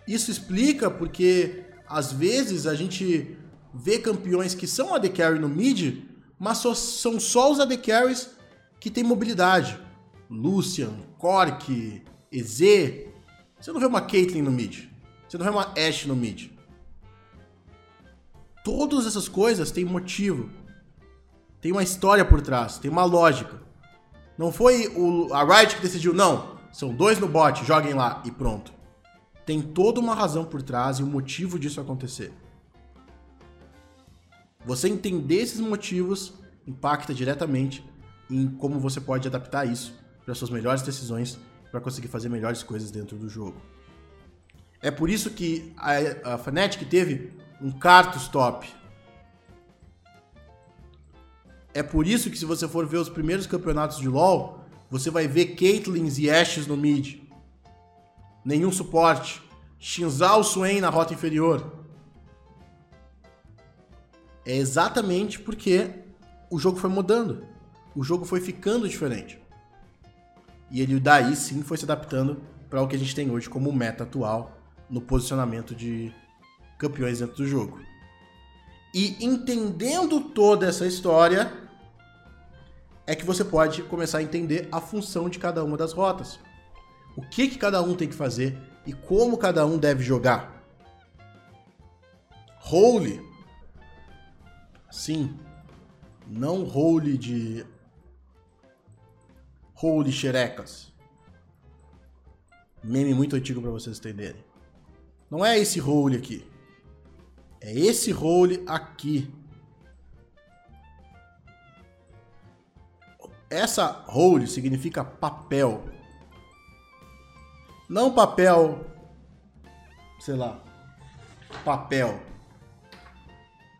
Isso explica porque às vezes a gente vê campeões que são AD Carry no mid, mas só, são só os AD Carries que tem mobilidade. Lucian, Cork, EZ. Você não vê uma Caitlyn no mid. Você não vê uma Ashe no mid. Todas essas coisas têm motivo. Tem uma história por trás, tem uma lógica. Não foi o, a Riot que decidiu, não. São dois no bot, joguem lá e pronto. Tem toda uma razão por trás e um motivo disso acontecer. Você entender esses motivos impacta diretamente em como você pode adaptar isso para suas melhores decisões, para conseguir fazer melhores coisas dentro do jogo. É por isso que a, a Fnatic teve um Cartus top. É por isso que se você for ver os primeiros campeonatos de LoL, você vai ver Caitlyn's e Ashes no mid. Nenhum suporte. Shinzal Swain na rota inferior. É exatamente porque o jogo foi mudando o jogo foi ficando diferente. E ele daí sim foi se adaptando para o que a gente tem hoje como meta atual no posicionamento de campeões dentro do jogo. E entendendo toda essa história, é que você pode começar a entender a função de cada uma das rotas. O que, que cada um tem que fazer e como cada um deve jogar. Holy. Sim. Não role de Holy xerecas. Meme muito antigo para vocês entenderem. Não é esse role aqui. É esse role aqui. Essa role significa papel. Não papel, sei lá, papel.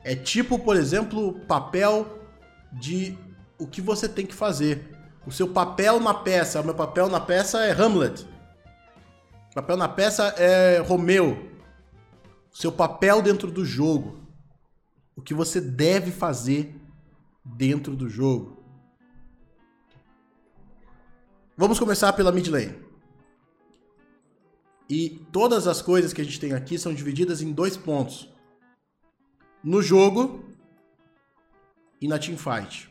É tipo, por exemplo, papel de o que você tem que fazer. O seu papel na peça, o meu papel na peça é Hamlet. O papel na peça é Romeu. Seu papel dentro do jogo. O que você deve fazer dentro do jogo. Vamos começar pela mid lane. E todas as coisas que a gente tem aqui são divididas em dois pontos. No jogo e na teamfight.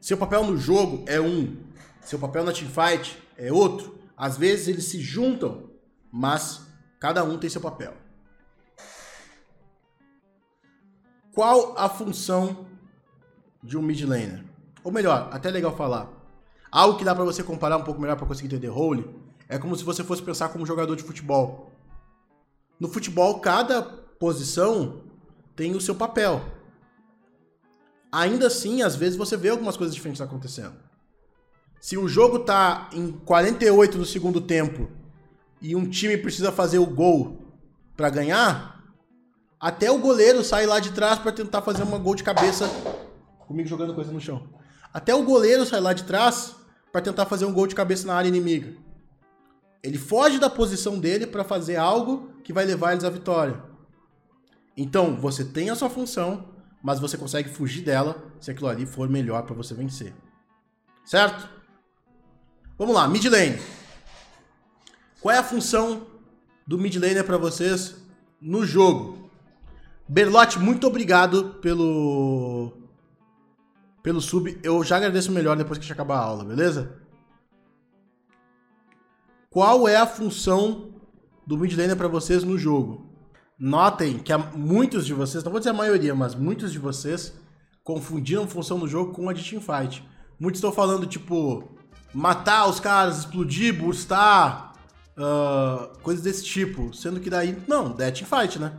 Seu papel no jogo é um, seu papel na teamfight é outro. Às vezes eles se juntam, mas cada um tem seu papel. Qual a função de um mid laner? Ou melhor, até legal falar. Algo que dá para você comparar um pouco melhor para conseguir entender role é como se você fosse pensar como jogador de futebol. No futebol, cada posição tem o seu papel ainda assim, às vezes você vê algumas coisas diferentes acontecendo. Se o jogo tá em 48 do segundo tempo e um time precisa fazer o gol para ganhar, até o goleiro sai lá de trás para tentar fazer uma gol de cabeça comigo jogando coisa no chão. Até o goleiro sai lá de trás para tentar fazer um gol de cabeça na área inimiga. Ele foge da posição dele para fazer algo que vai levar eles à vitória. Então, você tem a sua função, mas você consegue fugir dela se aquilo ali for melhor para você vencer. Certo? Vamos lá, mid lane. Qual é a função do mid laner para vocês no jogo? Berlotti, muito obrigado pelo pelo sub. Eu já agradeço melhor depois que a gente acabar a aula, beleza? Qual é a função do mid laner para vocês no jogo? Notem que muitos de vocês, não vou dizer a maioria, mas muitos de vocês confundiram função no jogo com a de teamfight. Muitos estão falando, tipo, matar os caras, explodir, burstar, uh, coisas desse tipo. Sendo que daí, não, é teamfight, né?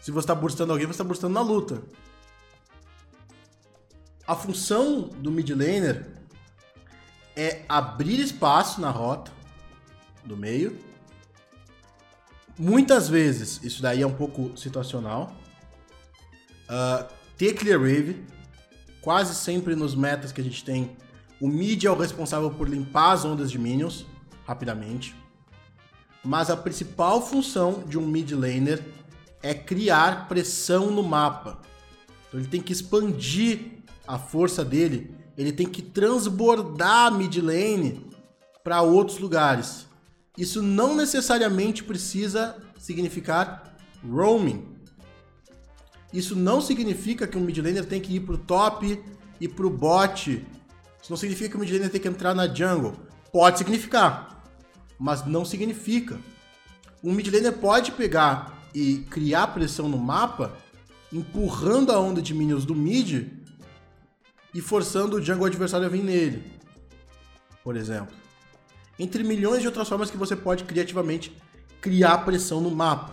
Se você tá burstando alguém, você tá burstando na luta. A função do mid laner é abrir espaço na rota do meio. Muitas vezes, isso daí é um pouco situacional. Uh, ter clear wave. Quase sempre nos metas que a gente tem, o mid é o responsável por limpar as ondas de minions rapidamente. Mas a principal função de um mid laner é criar pressão no mapa. Então ele tem que expandir a força dele, ele tem que transbordar a mid lane para outros lugares. Isso não necessariamente precisa significar roaming. Isso não significa que um mid laner tem que ir pro top e pro bot. Isso não significa que o mid laner tem que entrar na jungle. Pode significar, mas não significa. Um mid laner pode pegar e criar pressão no mapa, empurrando a onda de minions do mid e forçando o jungle adversário a vir nele. Por exemplo entre milhões de outras formas que você pode criativamente criar pressão no mapa.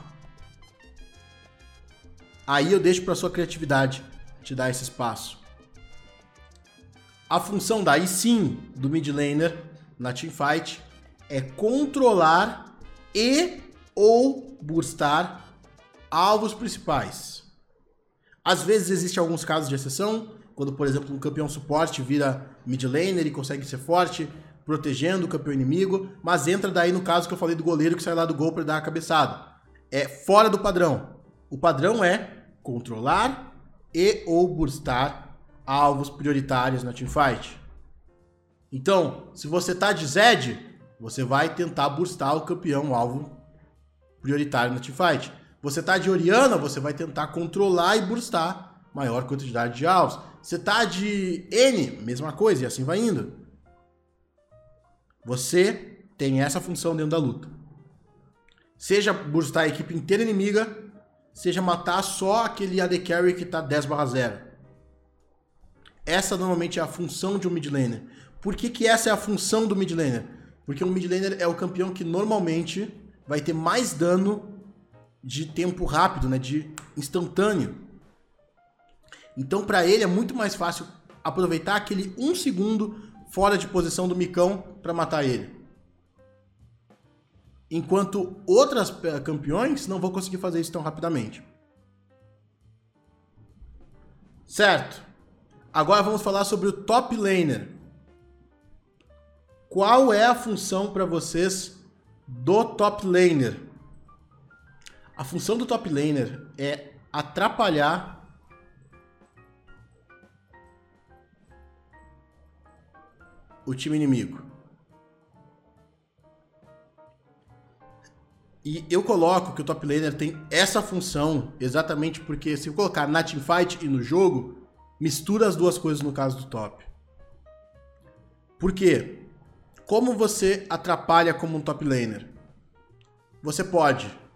Aí eu deixo para sua criatividade te dar esse espaço. A função daí sim do mid laner na teamfight é controlar e ou burstar alvos principais. Às vezes existe alguns casos de exceção, quando por exemplo um campeão suporte vira mid laner e consegue ser forte, protegendo o campeão inimigo, mas entra daí no caso que eu falei do goleiro que sai lá do gol para dar a cabeçada. É fora do padrão. O padrão é controlar e ou burstar alvos prioritários na teamfight. Então, se você tá de Zed, você vai tentar burstar o campeão alvo prioritário na teamfight. Você tá de Oriana, você vai tentar controlar e burstar maior quantidade de alvos. Você tá de N, mesma coisa, e assim vai indo. Você tem essa função dentro da luta. Seja burstar a equipe inteira inimiga, seja matar só aquele AD Carry que tá 10 0. Essa normalmente é a função de um mid laner. Por que, que essa é a função do mid laner? Porque o mid laner é o campeão que normalmente vai ter mais dano de tempo rápido, né, de instantâneo. Então para ele é muito mais fácil aproveitar aquele um segundo fora de posição do micão para matar ele. Enquanto outras campeões não vão conseguir fazer isso tão rapidamente. Certo. Agora vamos falar sobre o top laner. Qual é a função para vocês do top laner? A função do top laner é atrapalhar o time inimigo. E eu coloco que o top laner tem essa função exatamente porque se eu colocar na teamfight e no jogo, mistura as duas coisas no caso do top. Por quê? Como você atrapalha como um top laner? Você pode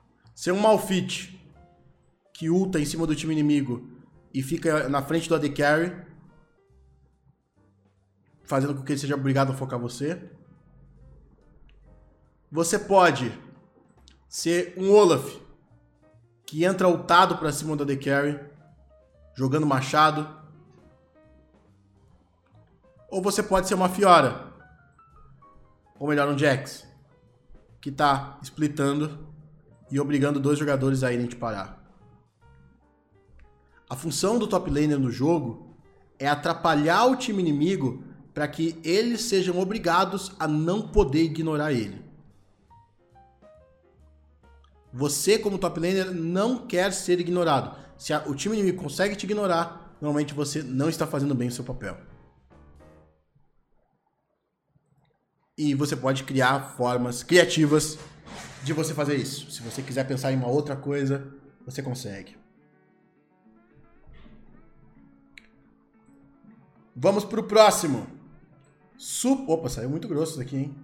ser um malfit que ulta em cima do time inimigo e fica na frente do AD Carry fazendo com que ele seja obrigado a focar você. Você pode ser um Olaf que entra ultado para cima da The Carry, jogando machado. Ou você pode ser uma Fiora ou melhor, um Jax, que tá splitando e obrigando dois jogadores a irem te parar. A função do top laner no jogo é atrapalhar o time inimigo para que eles sejam obrigados a não poder ignorar ele. Você, como top laner, não quer ser ignorado. Se a, o time inimigo consegue te ignorar, normalmente você não está fazendo bem o seu papel. E você pode criar formas criativas de você fazer isso. Se você quiser pensar em uma outra coisa, você consegue. Vamos pro próximo. Su Opa, saiu muito grosso isso aqui, hein?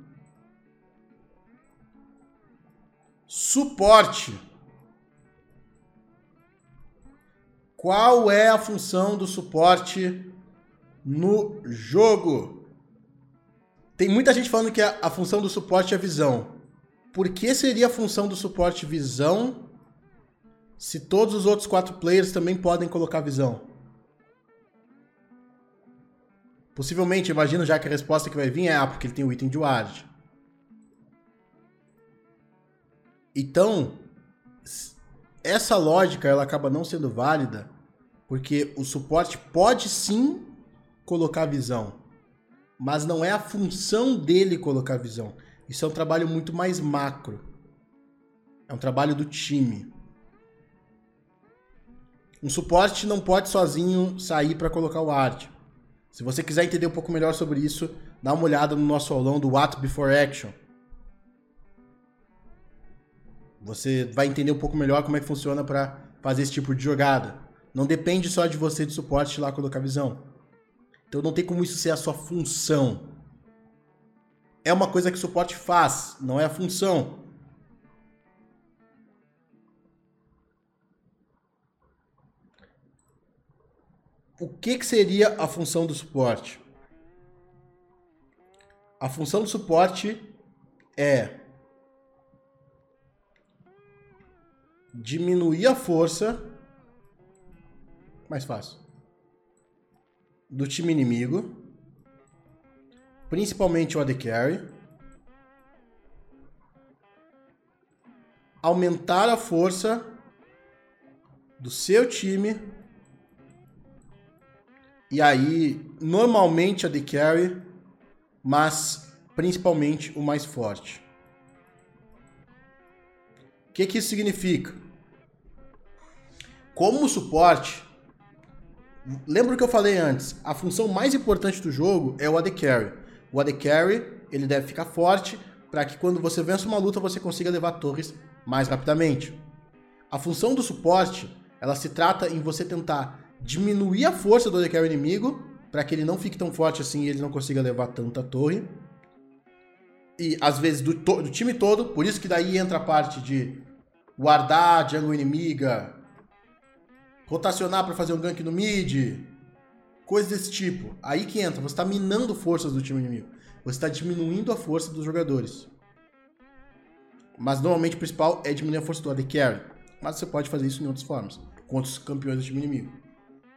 Suporte. Qual é a função do suporte no jogo? Tem muita gente falando que a, a função do suporte é visão. Por que seria a função do suporte visão se todos os outros quatro players também podem colocar visão? Possivelmente, imagino já que a resposta que vai vir é ah, porque ele tem o item de ward. Então, essa lógica ela acaba não sendo válida porque o suporte pode sim colocar visão, mas não é a função dele colocar visão. Isso é um trabalho muito mais macro. É um trabalho do time. Um suporte não pode sozinho sair para colocar o art. Se você quiser entender um pouco melhor sobre isso, dá uma olhada no nosso aulão do What Before Action você vai entender um pouco melhor como é que funciona para fazer esse tipo de jogada. Não depende só de você de suporte lá colocar visão. Então não tem como isso ser a sua função. É uma coisa que o suporte faz, não é a função. O que, que seria a função do suporte? A função do suporte é diminuir a força. Mais fácil. Do time inimigo. Principalmente o AD Carry. Aumentar a força do seu time. E aí, normalmente a AD Carry, mas principalmente o mais forte. O que, que isso significa? Como suporte, lembra o que eu falei antes? A função mais importante do jogo é o AD Carry. O AD Carry, ele deve ficar forte para que quando você vença uma luta você consiga levar torres mais rapidamente. A função do suporte, ela se trata em você tentar diminuir a força do AD Carry inimigo para que ele não fique tão forte assim e ele não consiga levar tanta torre. E às vezes do, do time todo, por isso que daí entra a parte de guardar jungle inimiga, rotacionar para fazer um gank no mid, coisas desse tipo. Aí que entra, você está minando forças do time inimigo. Você está diminuindo a força dos jogadores. Mas normalmente o principal é diminuir a força do AD Carry. Mas você pode fazer isso em outras formas, contra os campeões do time inimigo.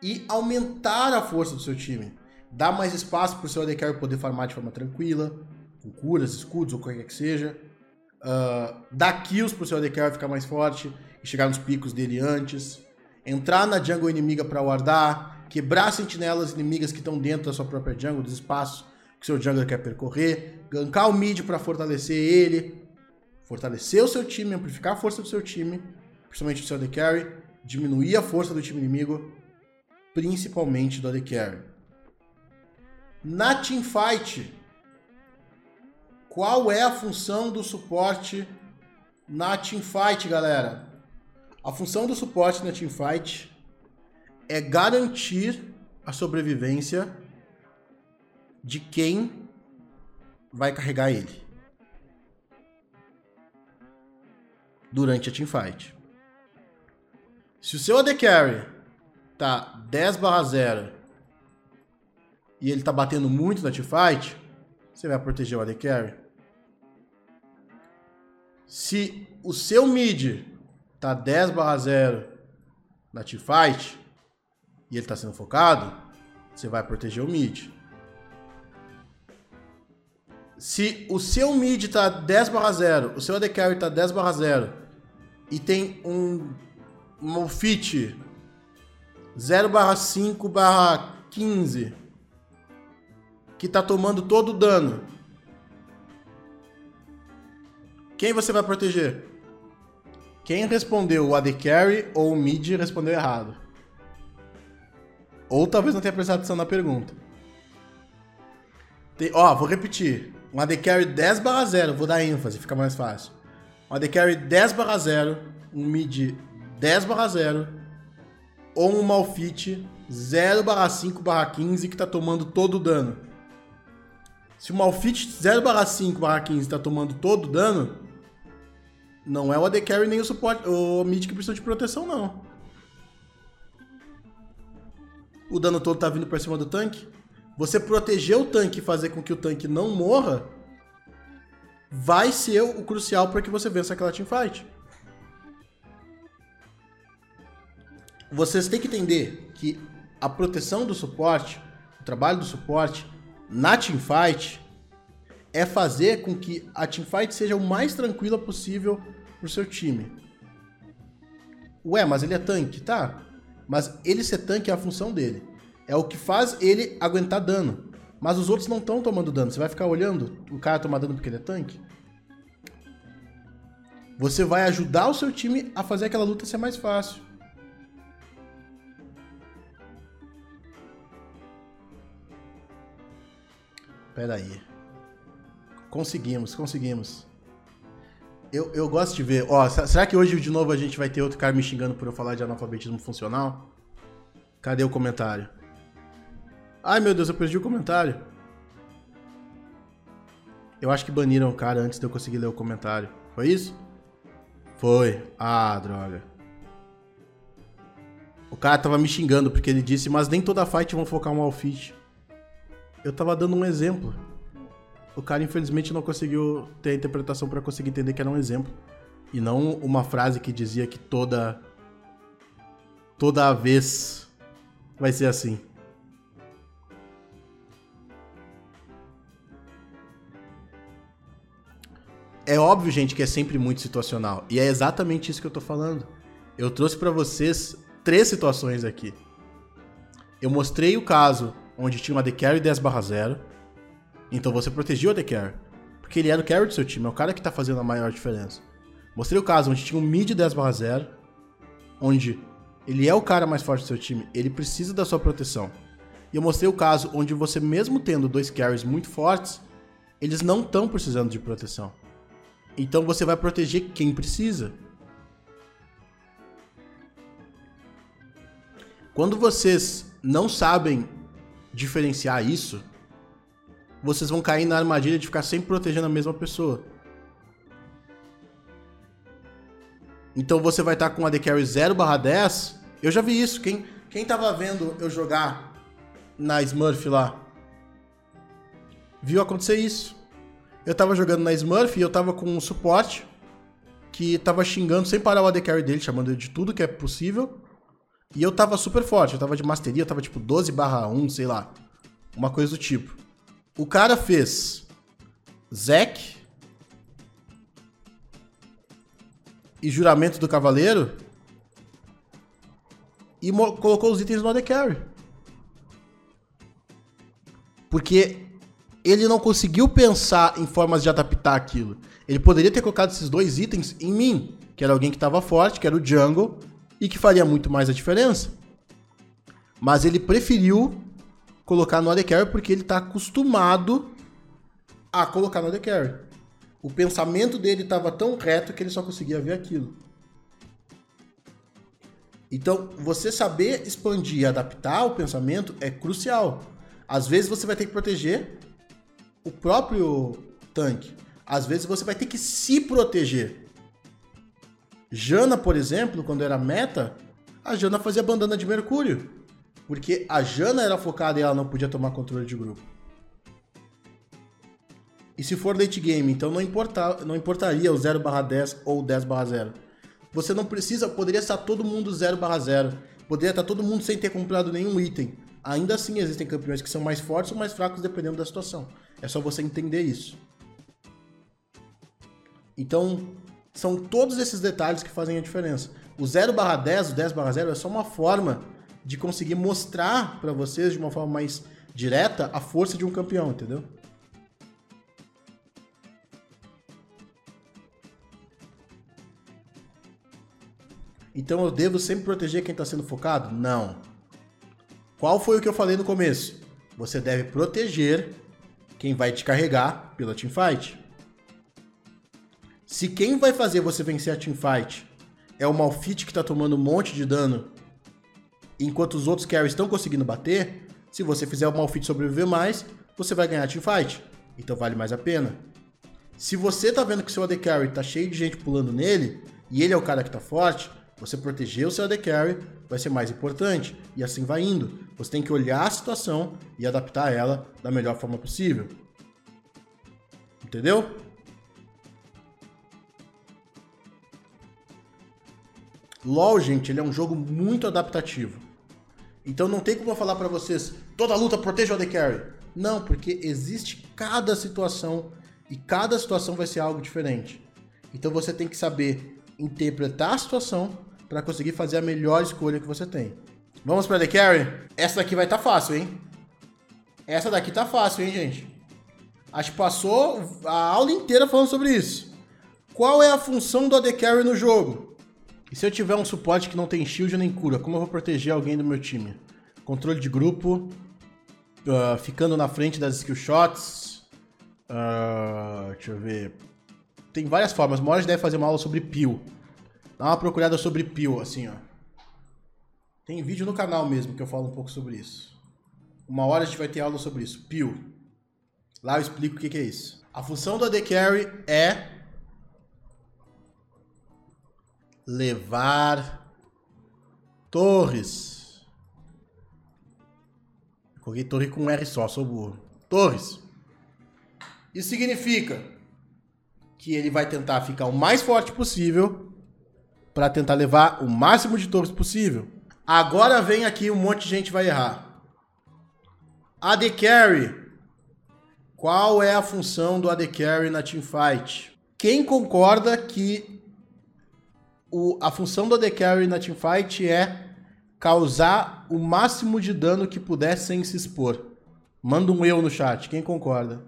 E aumentar a força do seu time. Dar mais espaço para o seu AD Carry poder farmar de forma tranquila, com curas, escudos ou qualquer que seja. Uh, dar kills para o seu AD Carry ficar mais forte e chegar nos picos dele antes entrar na jungle inimiga para wardar, quebrar sentinelas inimigas que estão dentro da sua própria jungle, dos espaços que seu jungler quer percorrer, gankar o mid para fortalecer ele, fortalecer o seu time, amplificar a força do seu time, principalmente do seu AD Carry, diminuir a força do time inimigo, principalmente do AD Carry. Na teamfight, qual é a função do suporte na teamfight, galera? A função do suporte na teamfight é garantir a sobrevivência de quem vai carregar ele durante a teamfight. Se o seu AD Carry tá 10 0 e ele tá batendo muito na teamfight, você vai proteger o AD Carry. Se o seu mid tá 10 barra 0 na teamfight e ele tá sendo focado, você vai proteger o mid. Se o seu mid tá 10 barra 0, o seu AD Carry tá 10 barra 0 e tem um, um fit 0 barra 5 barra 15 que tá tomando todo o dano, quem você vai proteger? Quem respondeu o AD Carry ou o mid respondeu errado. Ou talvez não tenha prestado atenção na pergunta. Tem, ó, vou repetir. Um AD Carry 10 barra 0, vou dar ênfase, fica mais fácil. Um AD Carry 10 barra 0, um mid 10 barra 0, ou um Malfit 0 barra 5 barra 15 que tá tomando todo o dano. Se o Malfit 0 barra 5 barra 15 tá tomando todo o dano, não é o AD Carry nem o suporte, o mid que precisa de proteção, não. O dano todo tá vindo pra cima do tanque. Você proteger o tanque e fazer com que o tanque não morra vai ser o crucial para que você vença aquela teamfight. Vocês têm que entender que a proteção do suporte, o trabalho do suporte na teamfight é fazer com que a teamfight seja o mais tranquila possível pro seu time. Ué, mas ele é tanque, tá? Mas ele ser tanque é a função dele. É o que faz ele aguentar dano. Mas os outros não estão tomando dano. Você vai ficar olhando o cara tomar dano porque ele é tanque? Você vai ajudar o seu time a fazer aquela luta ser mais fácil. Pera aí. Conseguimos, conseguimos. Eu, eu gosto de ver. Ó, será que hoje de novo a gente vai ter outro cara me xingando por eu falar de analfabetismo funcional? Cadê o comentário? Ai meu Deus, eu perdi o comentário. Eu acho que baniram o cara antes de eu conseguir ler o comentário. Foi isso? Foi. Ah, droga. O cara tava me xingando porque ele disse, mas nem toda fight vão focar um outfit. Eu tava dando um exemplo. O cara, infelizmente, não conseguiu ter a interpretação para conseguir entender que era um exemplo. E não uma frase que dizia que toda. toda vez vai ser assim. É óbvio, gente, que é sempre muito situacional. E é exatamente isso que eu tô falando. Eu trouxe para vocês três situações aqui. Eu mostrei o caso onde tinha uma AD Carry 10 0 então você protegia o Carry. Porque ele era o carry do seu time, é o cara que tá fazendo a maior diferença. Mostrei o caso onde tinha um mid 10 0 onde ele é o cara mais forte do seu time, ele precisa da sua proteção. E eu mostrei o caso onde você, mesmo tendo dois carries muito fortes, eles não estão precisando de proteção. Então você vai proteger quem precisa. Quando vocês não sabem diferenciar isso, vocês vão cair na armadilha de ficar sempre protegendo a mesma pessoa. Então você vai estar com AD Carry 0/10. Eu já vi isso. Quem, quem tava vendo eu jogar na Smurf lá, viu acontecer isso. Eu tava jogando na Smurf e eu tava com um suporte que tava xingando sem parar o AD Carry dele, chamando ele de tudo que é possível. E eu tava super forte, eu tava de masteria, eu tava tipo 12 barra 1, sei lá. Uma coisa do tipo. O cara fez Zack e Juramento do Cavaleiro e colocou os itens no AD Carry. Porque ele não conseguiu pensar em formas de adaptar aquilo. Ele poderia ter colocado esses dois itens em mim, que era alguém que estava forte, que era o Jungle, e que faria muito mais a diferença. Mas ele preferiu colocar no AD Carry porque ele está acostumado a colocar no AD Carry. O pensamento dele estava tão reto que ele só conseguia ver aquilo. Então, você saber expandir e adaptar o pensamento é crucial. Às vezes você vai ter que proteger o próprio tanque. Às vezes você vai ter que se proteger. Jana, por exemplo, quando era meta, a Jana fazia bandana de mercúrio. Porque a Jana era focada e ela não podia tomar controle de grupo. E se for late game, então não, importa, não importaria o 0/10 ou 10/0. Você não precisa, poderia estar todo mundo 0/0. Poderia estar todo mundo sem ter comprado nenhum item. Ainda assim existem campeões que são mais fortes ou mais fracos dependendo da situação. É só você entender isso. Então, são todos esses detalhes que fazem a diferença. O 0 barra 10, o 10 barra 0 é só uma forma de conseguir mostrar para vocês de uma forma mais direta a força de um campeão, entendeu? Então eu devo sempre proteger quem está sendo focado? Não. Qual foi o que eu falei no começo? Você deve proteger quem vai te carregar pela teamfight. Se quem vai fazer você vencer a teamfight é o Malfit que está tomando um monte de dano, enquanto os outros carries estão conseguindo bater, se você fizer o Malfit sobreviver mais, você vai ganhar teamfight. Então vale mais a pena. Se você tá vendo que seu AD Carry tá cheio de gente pulando nele, e ele é o cara que tá forte, você proteger o seu AD Carry vai ser mais importante. E assim vai indo. Você tem que olhar a situação e adaptar ela da melhor forma possível. Entendeu? LoL, gente, ele é um jogo muito adaptativo. Então não tem como eu falar para vocês, toda luta proteja o AD Carry. Não, porque existe cada situação e cada situação vai ser algo diferente. Então você tem que saber interpretar a situação para conseguir fazer a melhor escolha que você tem. Vamos para The Carry? Essa daqui vai estar tá fácil, hein? Essa daqui tá fácil, hein, gente? Acho que passou a aula inteira falando sobre isso. Qual é a função do AD Carry no jogo? E se eu tiver um suporte que não tem shield nem cura, como eu vou proteger alguém do meu time? Controle de grupo, uh, ficando na frente das skill shots. Uh, deixa eu ver. Tem várias formas. Uma hora a gente deve fazer uma aula sobre peel. Dá uma procurada sobre Pio, assim, ó. Tem vídeo no canal mesmo que eu falo um pouco sobre isso. Uma hora a gente vai ter aula sobre isso. Pio. Lá eu explico o que, que é isso. A função do AD Carry é levar torres. coloquei torre com R só, sou burro. Torres. Isso significa que ele vai tentar ficar o mais forte possível para tentar levar o máximo de torres possível. Agora vem aqui um monte de gente vai errar. AD Carry. Qual é a função do AD Carry na teamfight? Quem concorda que o, a função do AD Carry na teamfight é causar o máximo de dano que puder sem se expor? Manda um eu no chat, quem concorda?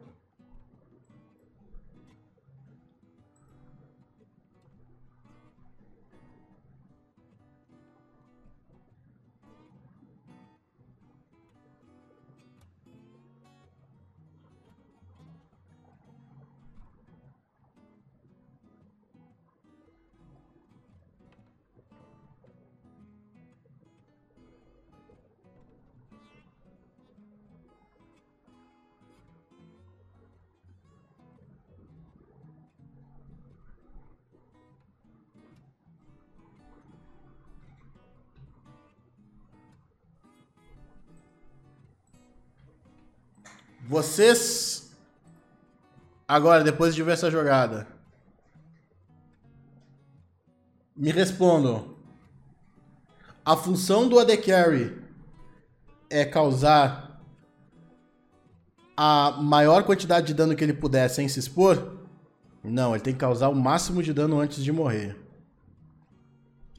Vocês. Agora, depois de ver essa jogada. Me respondam. A função do AD Carry é causar a maior quantidade de dano que ele puder sem se expor? Não, ele tem que causar o máximo de dano antes de morrer.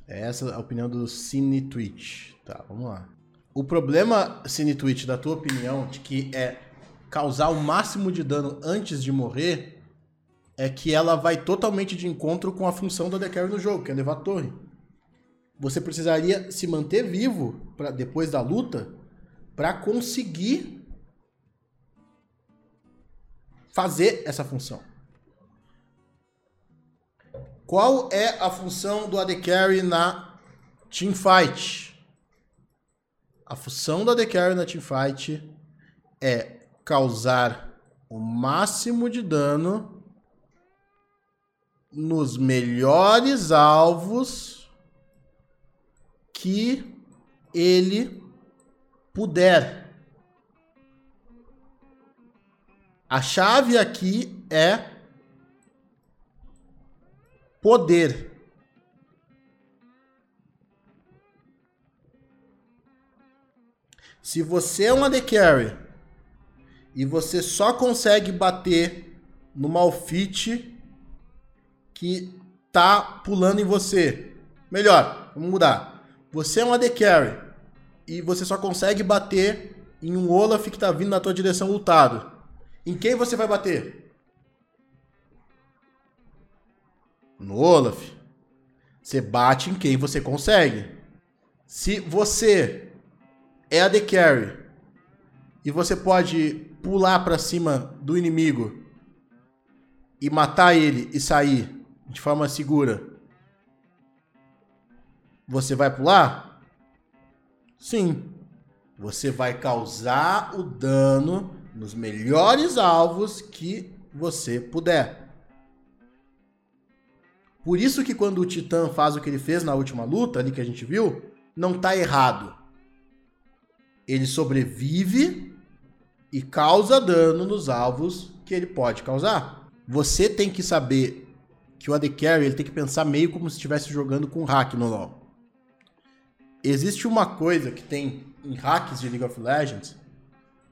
É essa a opinião do Cine Twitch. Tá, vamos lá. O problema, Cine Twitch, da tua opinião, de que é causar o máximo de dano antes de morrer, é que ela vai totalmente de encontro com a função da Decarry no jogo, que é levar a torre. Você precisaria se manter vivo pra, depois da luta para conseguir fazer essa função. Qual é a função do AD Carry na Teamfight? A função do AD Carry na Teamfight é causar o máximo de dano nos melhores alvos que ele puder. A chave aqui é poder. Se você é um AD Carry e você só consegue bater no Malfit que tá pulando em você. Melhor, vamos mudar. Você é um AD Carry e você só consegue bater em um Olaf que tá vindo na tua direção lutado. Em quem você vai bater? No Olaf. Você bate em quem você consegue. Se você é AD Carry e você pode pular para cima do inimigo e matar ele e sair de forma segura, você vai pular? Sim. Você vai causar o dano nos melhores alvos que você puder. Por isso que quando o Titã faz o que ele fez na última luta, ali que a gente viu, não tá errado. Ele sobrevive e causa dano nos alvos que ele pode causar. Você tem que saber que o AD Carry ele tem que pensar meio como se estivesse jogando com hack no LoL. Existe uma coisa que tem em hacks de League of Legends,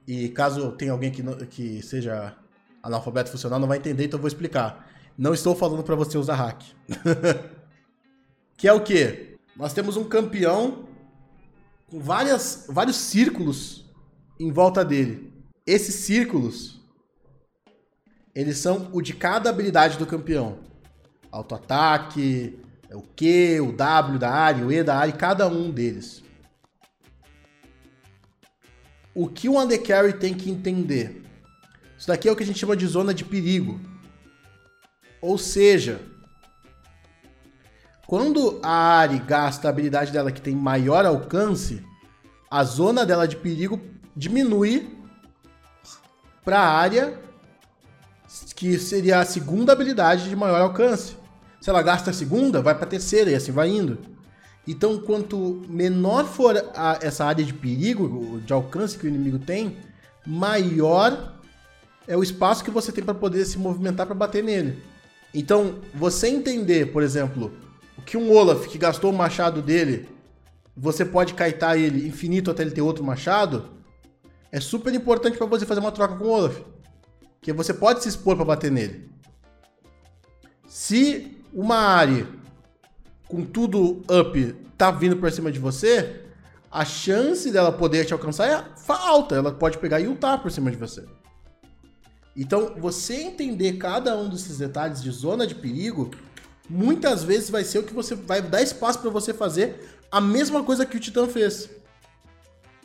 e caso tenha alguém que, que seja analfabeto funcional não vai entender, então eu vou explicar. Não estou falando para você usar hack. que é o quê? Nós temos um campeão com várias, vários círculos em volta dele. Esses círculos, eles são o de cada habilidade do campeão. Auto-ataque, o Q, o W da área, o E da área, cada um deles. O que o undercarry tem que entender? Isso daqui é o que a gente chama de zona de perigo. Ou seja, quando a Ari gasta a habilidade dela que tem maior alcance, a zona dela de perigo diminui para a área que seria a segunda habilidade de maior alcance. Se ela gasta a segunda, vai para a terceira e assim vai indo. Então, quanto menor for a, essa área de perigo, de alcance que o inimigo tem, maior é o espaço que você tem para poder se movimentar para bater nele. Então, você entender, por exemplo, que um Olaf que gastou o machado dele, você pode kaitar ele infinito até ele ter outro machado, é super importante para você fazer uma troca com o Olaf. Que você pode se expor para bater nele. Se uma área com tudo up tá vindo por cima de você, a chance dela poder te alcançar é alta. Ela pode pegar e ultar por cima de você. Então, você entender cada um desses detalhes de zona de perigo, muitas vezes vai ser o que você vai dar espaço para você fazer a mesma coisa que o Titã fez.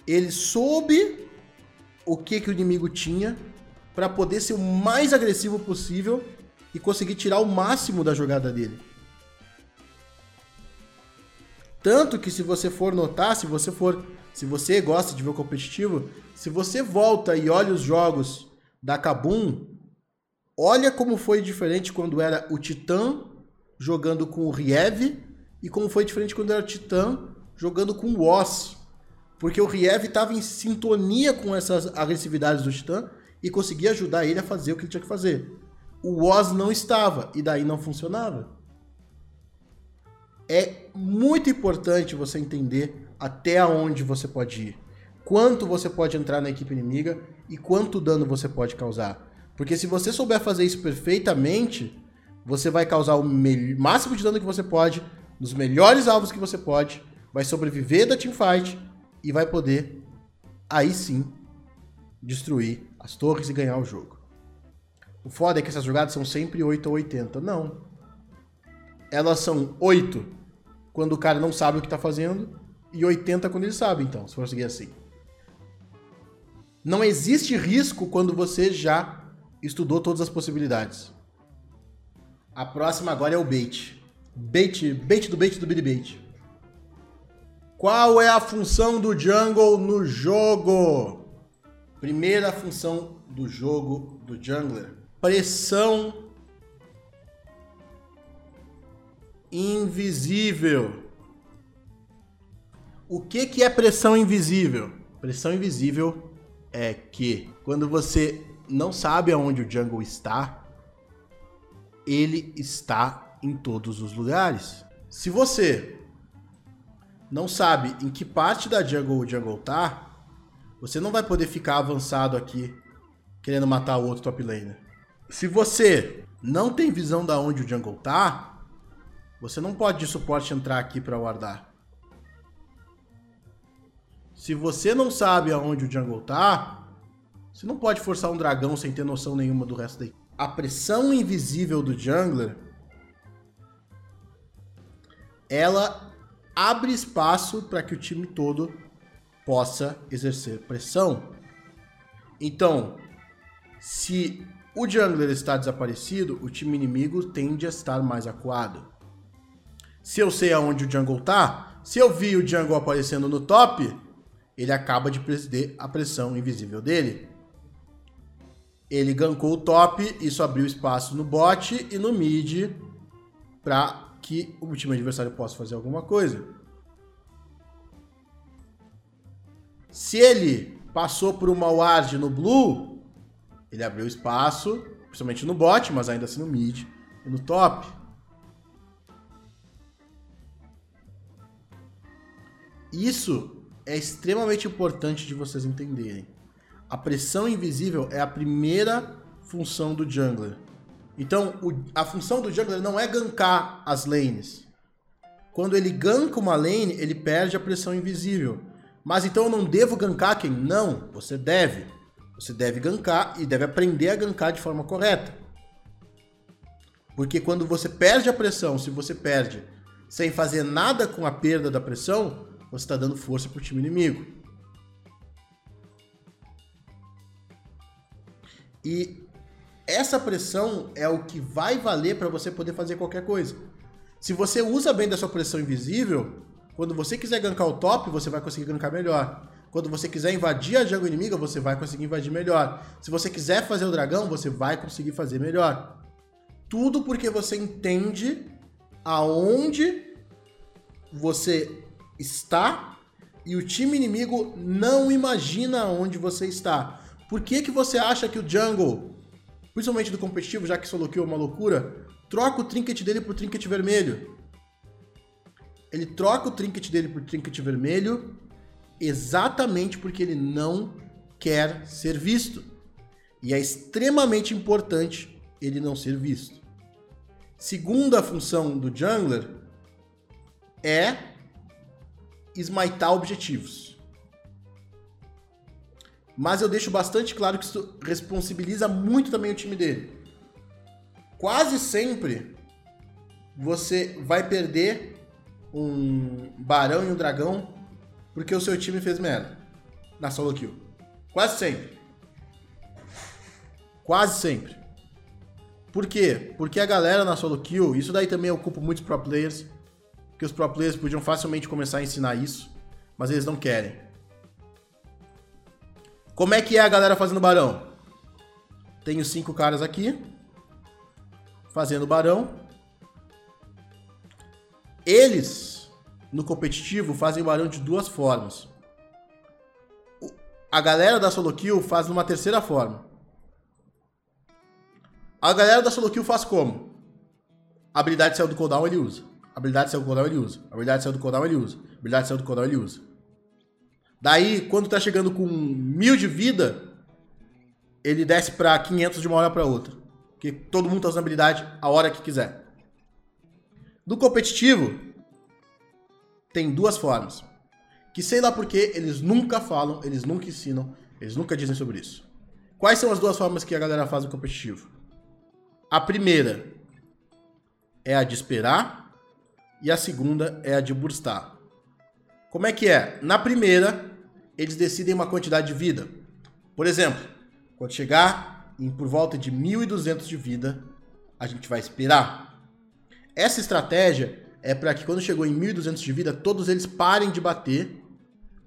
Ele soube o que, que o inimigo tinha para poder ser o mais agressivo possível e conseguir tirar o máximo da jogada dele. Tanto que se você for notar, se você for, se você gosta de ver o competitivo, se você volta e olha os jogos da Kabum, olha como foi diferente quando era o Titã jogando com o Riev e como foi diferente quando era o Titã jogando com o Oz. Porque o Riev estava em sintonia com essas agressividades do Titã e conseguia ajudar ele a fazer o que ele tinha que fazer. O Oz não estava e daí não funcionava. É muito importante você entender até onde você pode ir quanto você pode entrar na equipe inimiga e quanto dano você pode causar. Porque se você souber fazer isso perfeitamente, você vai causar o máximo de dano que você pode, nos melhores alvos que você pode, vai sobreviver da teamfight e vai poder, aí sim, destruir as torres e ganhar o jogo. O foda é que essas jogadas são sempre 8 ou 80. Não. Elas são 8 quando o cara não sabe o que está fazendo e 80 quando ele sabe, então, se for seguir assim. Não existe risco quando você já estudou todas as possibilidades. A próxima agora é o bait. Bait, bait do bait do Billy Bait. Qual é a função do jungle no jogo? Primeira função do jogo do jungler: pressão invisível. O que, que é pressão invisível? Pressão invisível é que quando você não sabe aonde o jungle está, ele está em todos os lugares. Se você não sabe em que parte da jungle o jungle tá, você não vai poder ficar avançado aqui querendo matar o outro top laner. Se você não tem visão da onde o jungle tá, você não pode de suporte entrar aqui para wardar. Se você não sabe aonde o jungle tá, você não pode forçar um dragão sem ter noção nenhuma do resto daí. A pressão invisível do jungler ela abre espaço para que o time todo possa exercer pressão. Então, se o jungler está desaparecido, o time inimigo tende a estar mais acuado. Se eu sei aonde o jungle tá, se eu vi o jungle aparecendo no top, ele acaba de perder a pressão invisível dele. Ele gankou o top, isso abriu espaço no bot e no mid para que o time adversário possa fazer alguma coisa. Se ele passou por uma ward no blue, ele abriu espaço, principalmente no bot, mas ainda assim no mid e no top. Isso é extremamente importante de vocês entenderem. A pressão invisível é a primeira função do jungler. Então, o, a função do jungler não é gankar as lanes. Quando ele ganka uma lane, ele perde a pressão invisível. Mas então eu não devo gankar quem? Não, você deve. Você deve gankar e deve aprender a gankar de forma correta. Porque quando você perde a pressão, se você perde sem fazer nada com a perda da pressão, você está dando força para o time inimigo. E essa pressão é o que vai valer para você poder fazer qualquer coisa. Se você usa bem da sua pressão invisível, quando você quiser gankar o top, você vai conseguir gankar melhor. Quando você quiser invadir a jungle inimiga, você vai conseguir invadir melhor. Se você quiser fazer o dragão, você vai conseguir fazer melhor. Tudo porque você entende aonde você está e o time inimigo não imagina onde você está. Por que, que você acha que o jungle, principalmente do competitivo, já que solo kill é uma loucura, troca o trinket dele por trinket vermelho? Ele troca o trinket dele por trinket vermelho exatamente porque ele não quer ser visto. E é extremamente importante ele não ser visto. Segunda função do jungler é esmaitar objetivos. Mas eu deixo bastante claro que isso responsabiliza muito também o time dele. Quase sempre você vai perder um barão e um dragão porque o seu time fez merda na solo kill. Quase sempre. Quase sempre. Por quê? Porque a galera na solo kill, isso daí também ocupa muitos pro players, que os pro players podiam facilmente começar a ensinar isso, mas eles não querem. Como é que é a galera fazendo barão? Tenho cinco caras aqui. Fazendo barão. Eles, no competitivo, fazem barão de duas formas. A galera da solo kill faz de uma terceira forma. A galera da solo kill faz como? A habilidade saiu do cooldown, ele usa. A habilidade saiu do cooldown, ele usa. A habilidade saiu do cooldown, ele usa. A habilidade saiu do cooldown, ele usa. Daí, quando tá chegando com mil de vida, ele desce para 500 de uma hora para outra. Porque todo mundo tá usando habilidade a hora que quiser. No competitivo, tem duas formas. Que sei lá porque eles nunca falam, eles nunca ensinam, eles nunca dizem sobre isso. Quais são as duas formas que a galera faz no competitivo? A primeira é a de esperar e a segunda é a de burstar. Como é que é? Na primeira, eles decidem uma quantidade de vida. Por exemplo, quando chegar em por volta de 1.200 de vida, a gente vai esperar. Essa estratégia é para que quando chegou em 1.200 de vida, todos eles parem de bater,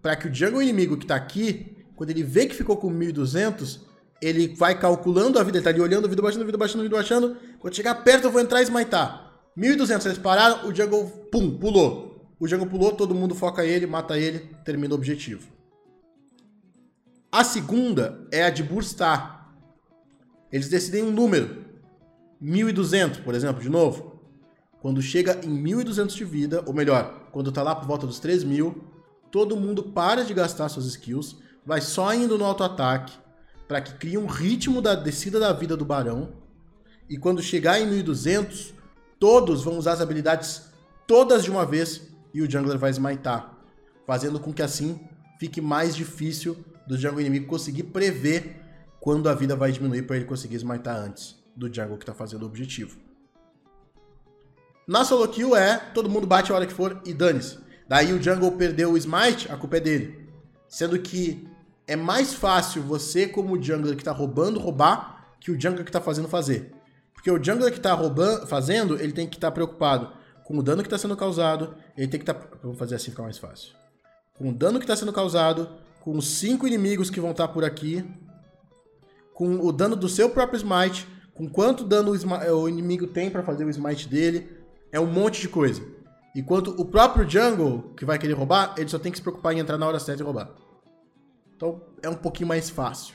para que o jungle inimigo que está aqui, quando ele vê que ficou com 1.200, ele vai calculando a vida, ele tá ali olhando vida, baixando vida, baixando vida, baixando. Quando chegar perto, eu vou entrar e smitar. 1.200, eles pararam, o jungle, pum, pulou. O Django pulou, todo mundo foca ele, mata ele, termina o objetivo. A segunda é a de burstar. Eles decidem um número. 1200, por exemplo, de novo. Quando chega em 1200 de vida, ou melhor, quando tá lá por volta dos 3000, todo mundo para de gastar suas skills, vai só indo no auto-ataque, para que crie um ritmo da descida da vida do barão. e quando chegar em 1200, todos vão usar as habilidades todas de uma vez e o jungler vai smitar, fazendo com que assim fique mais difícil do jungle inimigo conseguir prever quando a vida vai diminuir para ele conseguir smitar antes do jungle que está fazendo o objetivo. Na solo kill é todo mundo bate a hora que for e dane-se. Daí o jungle perdeu o smite, a culpa é dele. Sendo que é mais fácil você, como jungler que está roubando, roubar, que o jungler que está fazendo fazer. Porque o jungler que está roubando, fazendo, ele tem que estar tá preocupado com o dano que está sendo causado, ele tem que estar... Tá... Vamos fazer assim ficar mais fácil. Com o dano que está sendo causado, com os cinco inimigos que vão estar tá por aqui, com o dano do seu próprio smite, com quanto dano o, inimigo tem para fazer o smite dele, é um monte de coisa. Enquanto o próprio jungle, que vai querer roubar, ele só tem que se preocupar em entrar na hora certa e roubar. Então é um pouquinho mais fácil.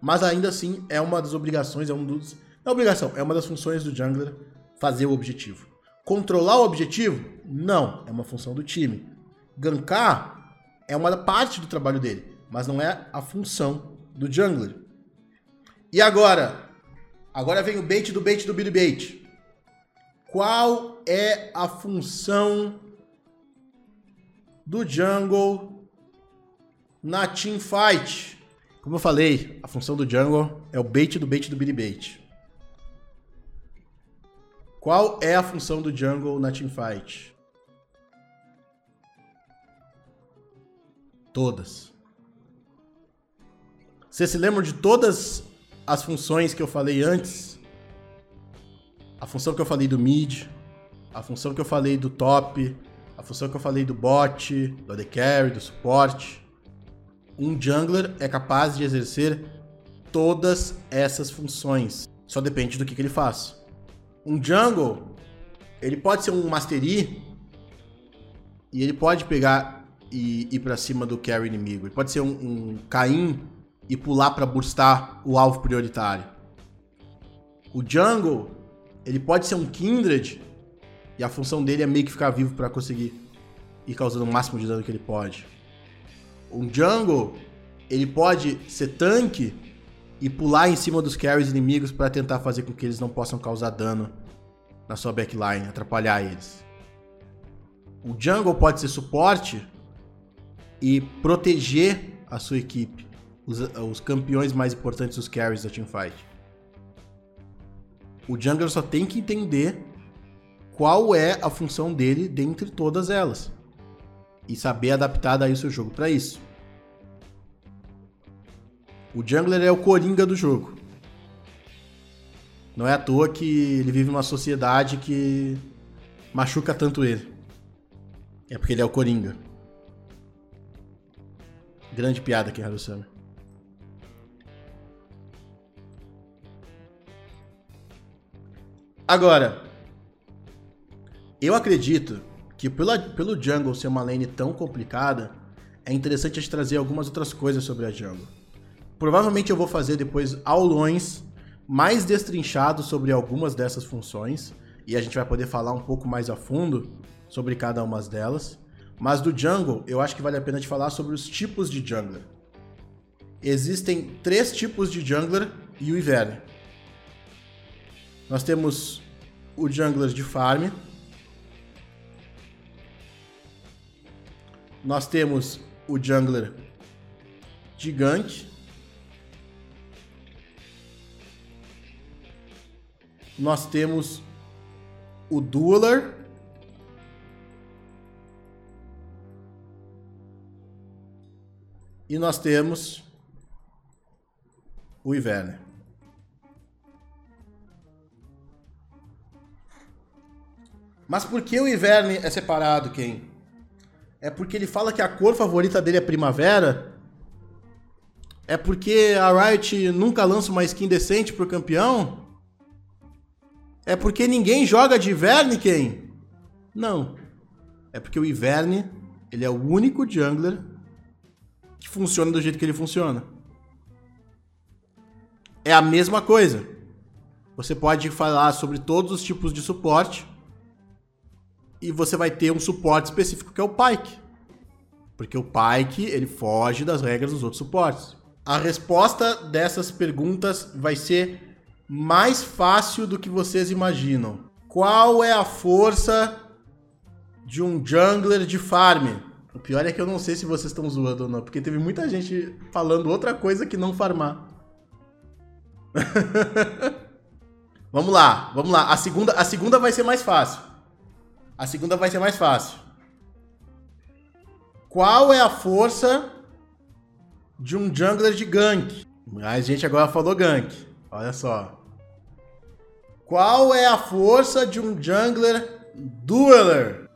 Mas ainda assim é uma das obrigações, é um dos não é obrigação, é uma das funções do jungler fazer o objetivo. Controlar o objetivo? Não, é uma função do time. Gankar é uma parte do trabalho dele, mas não é a função do jungler. E agora? Agora vem o bait do bait do Billy Bait. Qual é a função do jungle na teamfight? Como eu falei, a função do jungle é o bait do bait do Billy Bait. Qual é a função do jungle na teamfight? Todas. Você se lembra de todas as funções que eu falei antes? A função que eu falei do mid, a função que eu falei do top, a função que eu falei do bot, do AD carry, do suporte. Um jungler é capaz de exercer todas essas funções. Só depende do que, que ele faz. Um jungle, ele pode ser um mastery e ele pode pegar e ir para cima do carry inimigo. Ele pode ser um, um Caim e pular para burstar o alvo prioritário. O jungle, ele pode ser um Kindred e a função dele é meio que ficar vivo para conseguir ir causando o máximo de dano que ele pode. Um jungle, ele pode ser tanque e pular em cima dos carries inimigos para tentar fazer com que eles não possam causar dano na sua backline, atrapalhar eles. O jungle pode ser suporte e proteger a sua equipe, os, os campeões mais importantes dos carries da teamfight. O jungler só tem que entender qual é a função dele dentre todas elas e saber adaptar aí o seu jogo para isso. O jungler é o coringa do jogo. Não é à toa que ele vive numa sociedade que machuca tanto ele. É porque ele é o coringa. Grande piada aqui, Harusama. Agora, eu acredito que pela, pelo jungle ser uma lane tão complicada, é interessante a gente trazer algumas outras coisas sobre a jungle. Provavelmente eu vou fazer depois aulões mais destrinchados sobre algumas dessas funções e a gente vai poder falar um pouco mais a fundo sobre cada uma delas. Mas do jungle, eu acho que vale a pena te falar sobre os tipos de jungler. Existem três tipos de jungler e o inverno. Nós temos o jungler de farm. Nós temos o jungler gigante. Nós temos o Dueler. E nós temos o Iverne. Mas por que o Iverne é separado, quem? É porque ele fala que a cor favorita dele é primavera? É porque a Riot nunca lança uma skin decente pro campeão? É porque ninguém joga de Iverne, quem? Não. É porque o Iverne, ele é o único jungler que funciona do jeito que ele funciona. É a mesma coisa. Você pode falar sobre todos os tipos de suporte e você vai ter um suporte específico que é o Pike. Porque o Pike, ele foge das regras dos outros suportes. A resposta dessas perguntas vai ser mais fácil do que vocês imaginam. Qual é a força de um jungler de farm? O pior é que eu não sei se vocês estão zoando ou não, porque teve muita gente falando outra coisa que não farmar. vamos lá, vamos lá. A segunda, a segunda vai ser mais fácil. A segunda vai ser mais fácil. Qual é a força de um jungler de gank? A gente agora falou gank. Olha só. Qual é a força de um jungler dueler?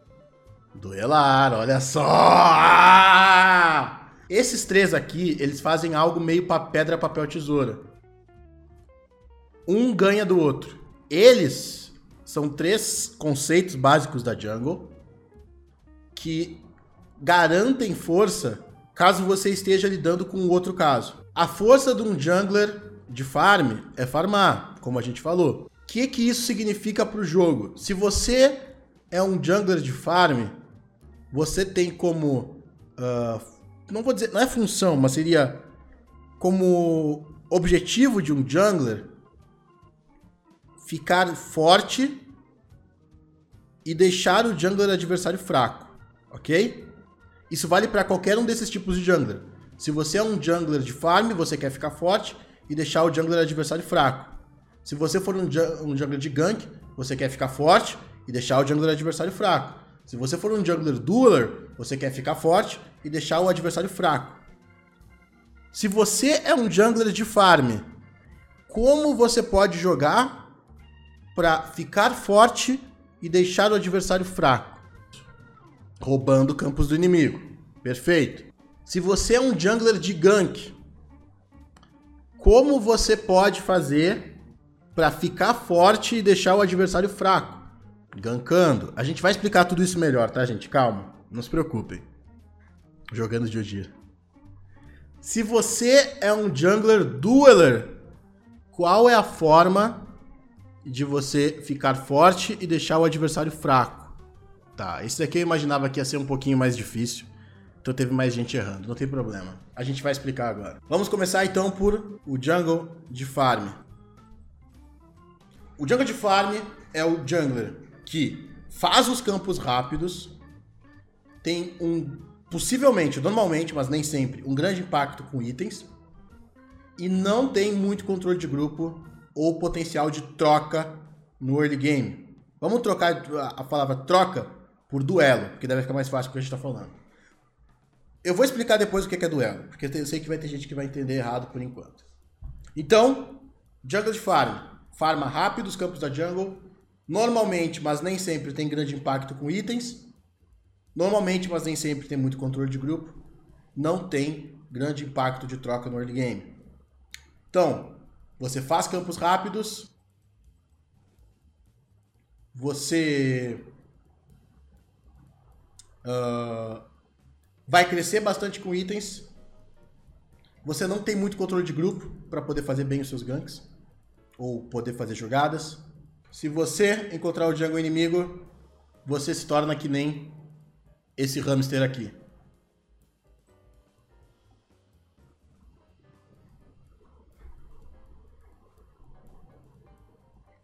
Duelar, olha só! Ah! Esses três aqui, eles fazem algo meio para pedra, papel, tesoura. Um ganha do outro. Eles são três conceitos básicos da jungle que garantem força caso você esteja lidando com outro caso. A força de um jungler de farm é farmar, como a gente falou. Que, que isso significa para o jogo? Se você é um jungler de farm, você tem como. Uh, não vou dizer. Não é função, mas seria como objetivo de um jungler ficar forte e deixar o jungler adversário fraco, ok? Isso vale para qualquer um desses tipos de jungler. Se você é um jungler de farm, você quer ficar forte e deixar o jungler adversário fraco. Se você for um, um jungler de gank, você quer ficar forte e deixar o jungler adversário fraco. Se você for um jungler dueler, você quer ficar forte e deixar o adversário fraco. Se você é um jungler de farm, como você pode jogar para ficar forte e deixar o adversário fraco? roubando campos do inimigo. Perfeito. Se você é um jungler de gank, como você pode fazer para ficar forte e deixar o adversário fraco? Gankando. A gente vai explicar tudo isso melhor, tá, gente? Calma. Não se preocupem. Jogando dia. Se você é um jungler dueler, qual é a forma de você ficar forte e deixar o adversário fraco? Tá, esse daqui eu imaginava que ia ser um pouquinho mais difícil. Então teve mais gente errando, não tem problema. A gente vai explicar agora. Vamos começar então por o Jungle de Farm. O Jungle de Farm é o jungler que faz os campos rápidos, tem um, possivelmente, normalmente, mas nem sempre, um grande impacto com itens e não tem muito controle de grupo ou potencial de troca no early game. Vamos trocar a palavra troca por duelo, porque deve ficar mais fácil o que a gente está falando. Eu vou explicar depois o que é duelo, porque eu sei que vai ter gente que vai entender errado por enquanto. Então, jungle de farm. Farma rápido os campos da jungle. Normalmente, mas nem sempre, tem grande impacto com itens. Normalmente, mas nem sempre, tem muito controle de grupo. Não tem grande impacto de troca no early game. Então, você faz campos rápidos. Você Uh, vai crescer bastante com itens. Você não tem muito controle de grupo para poder fazer bem os seus ganks. Ou poder fazer jogadas. Se você encontrar o jungle inimigo, você se torna que nem esse hamster aqui.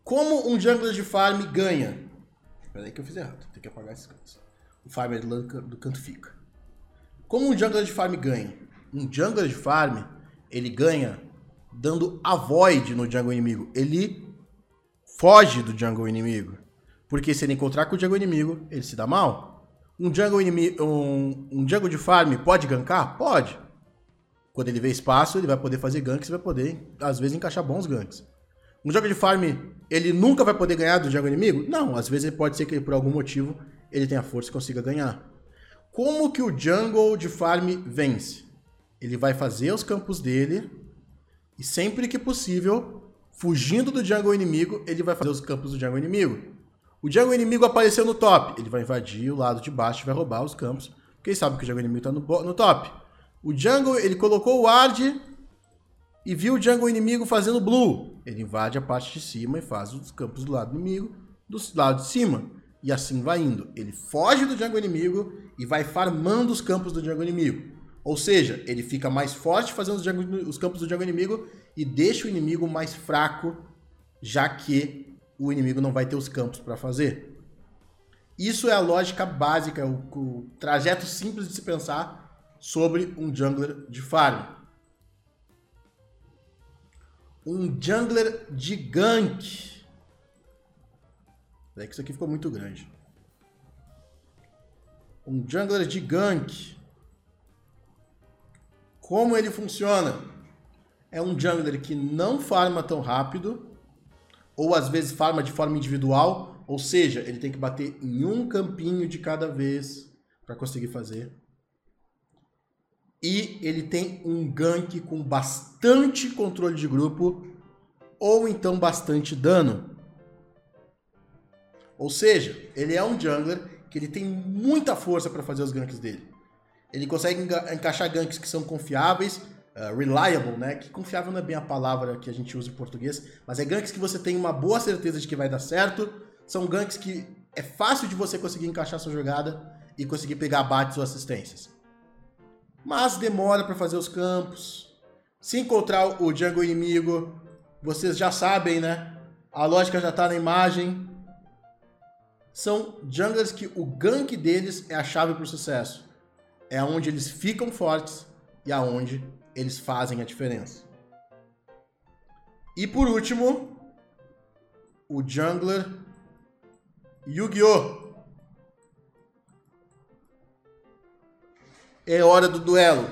Como um jungler de farm ganha? Espera aí que eu fiz errado. Tem que apagar esses cantos o farmer do canto fica. Como um jungler de farm ganha? Um jungler de farm, ele ganha dando avoid no jungle inimigo. Ele foge do jungle inimigo. Porque se ele encontrar com o jungle inimigo, ele se dá mal. Um jungle, inimigo, um, um jungle de farm pode gankar? Pode. Quando ele vê espaço, ele vai poder fazer ganks, vai poder, às vezes, encaixar bons ganks. Um jungle de farm, ele nunca vai poder ganhar do jungle inimigo? Não, às vezes pode ser que por algum motivo ele tenha força e consiga ganhar. Como que o jungle de farm vence? Ele vai fazer os campos dele e sempre que possível, fugindo do jungle inimigo, ele vai fazer os campos do jungle inimigo. O jungle inimigo apareceu no top, ele vai invadir o lado de baixo e vai roubar os campos, porque sabe que o jungle inimigo está no, no top. O jungle, ele colocou o ward e viu o jungle inimigo fazendo blue. Ele invade a parte de cima e faz os campos do lado inimigo, do lado de cima. E assim vai indo. Ele foge do jungle inimigo e vai farmando os campos do jungle inimigo. Ou seja, ele fica mais forte fazendo os, jungle, os campos do jungle inimigo e deixa o inimigo mais fraco já que o inimigo não vai ter os campos para fazer. Isso é a lógica básica, o, o trajeto simples de se pensar sobre um jungler de farm. Um jungler de gank. É que isso aqui ficou muito grande. Um jungler de gank. Como ele funciona? É um jungler que não farma tão rápido, ou às vezes farma de forma individual, ou seja, ele tem que bater em um campinho de cada vez para conseguir fazer. E ele tem um gank com bastante controle de grupo, ou então bastante dano. Ou seja, ele é um jungler que ele tem muita força para fazer os ganks dele. Ele consegue enca encaixar ganks que são confiáveis, uh, reliable, né? Que confiável não é bem a palavra que a gente usa em português, mas é ganks que você tem uma boa certeza de que vai dar certo. São ganks que é fácil de você conseguir encaixar sua jogada e conseguir pegar abates ou assistências. Mas demora para fazer os campos. Se encontrar o jungle inimigo, vocês já sabem, né? A lógica já está na imagem são junglers que o gank deles é a chave para o sucesso. É onde eles ficam fortes e aonde eles fazem a diferença. E por último, o jungler Yu-Gi-Oh! É hora do duelo.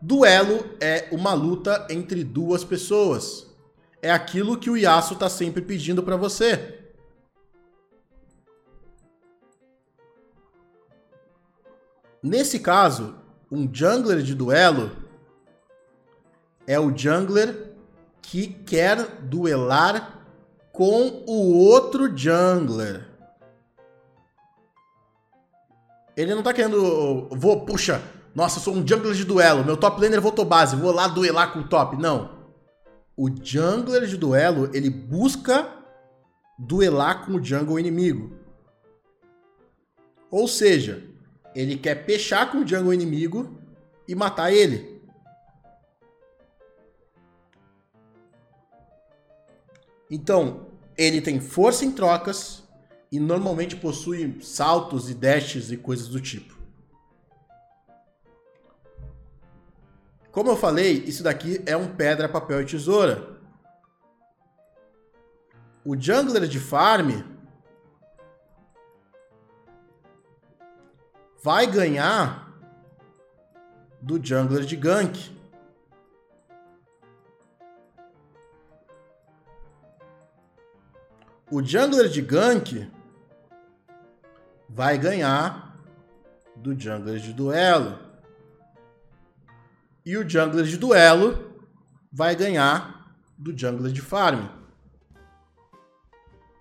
Duelo é uma luta entre duas pessoas. É aquilo que o Yasuo está sempre pedindo para você. Nesse caso, um jungler de duelo é o jungler que quer duelar com o outro jungler. Ele não tá querendo. Vou, puxa, nossa, eu sou um jungler de duelo. Meu top laner voltou base, vou lá duelar com o top. Não. O jungler de duelo, ele busca duelar com o jungle inimigo. Ou seja, ele quer pechar com o jungle inimigo e matar ele. Então, ele tem força em trocas e normalmente possui saltos e dashes e coisas do tipo. Como eu falei, isso daqui é um pedra, papel e tesoura. O jungler de farm vai ganhar do jungler de gank. O jungler de gank vai ganhar do jungler de duelo. E o jungler de duelo vai ganhar do jungler de farm.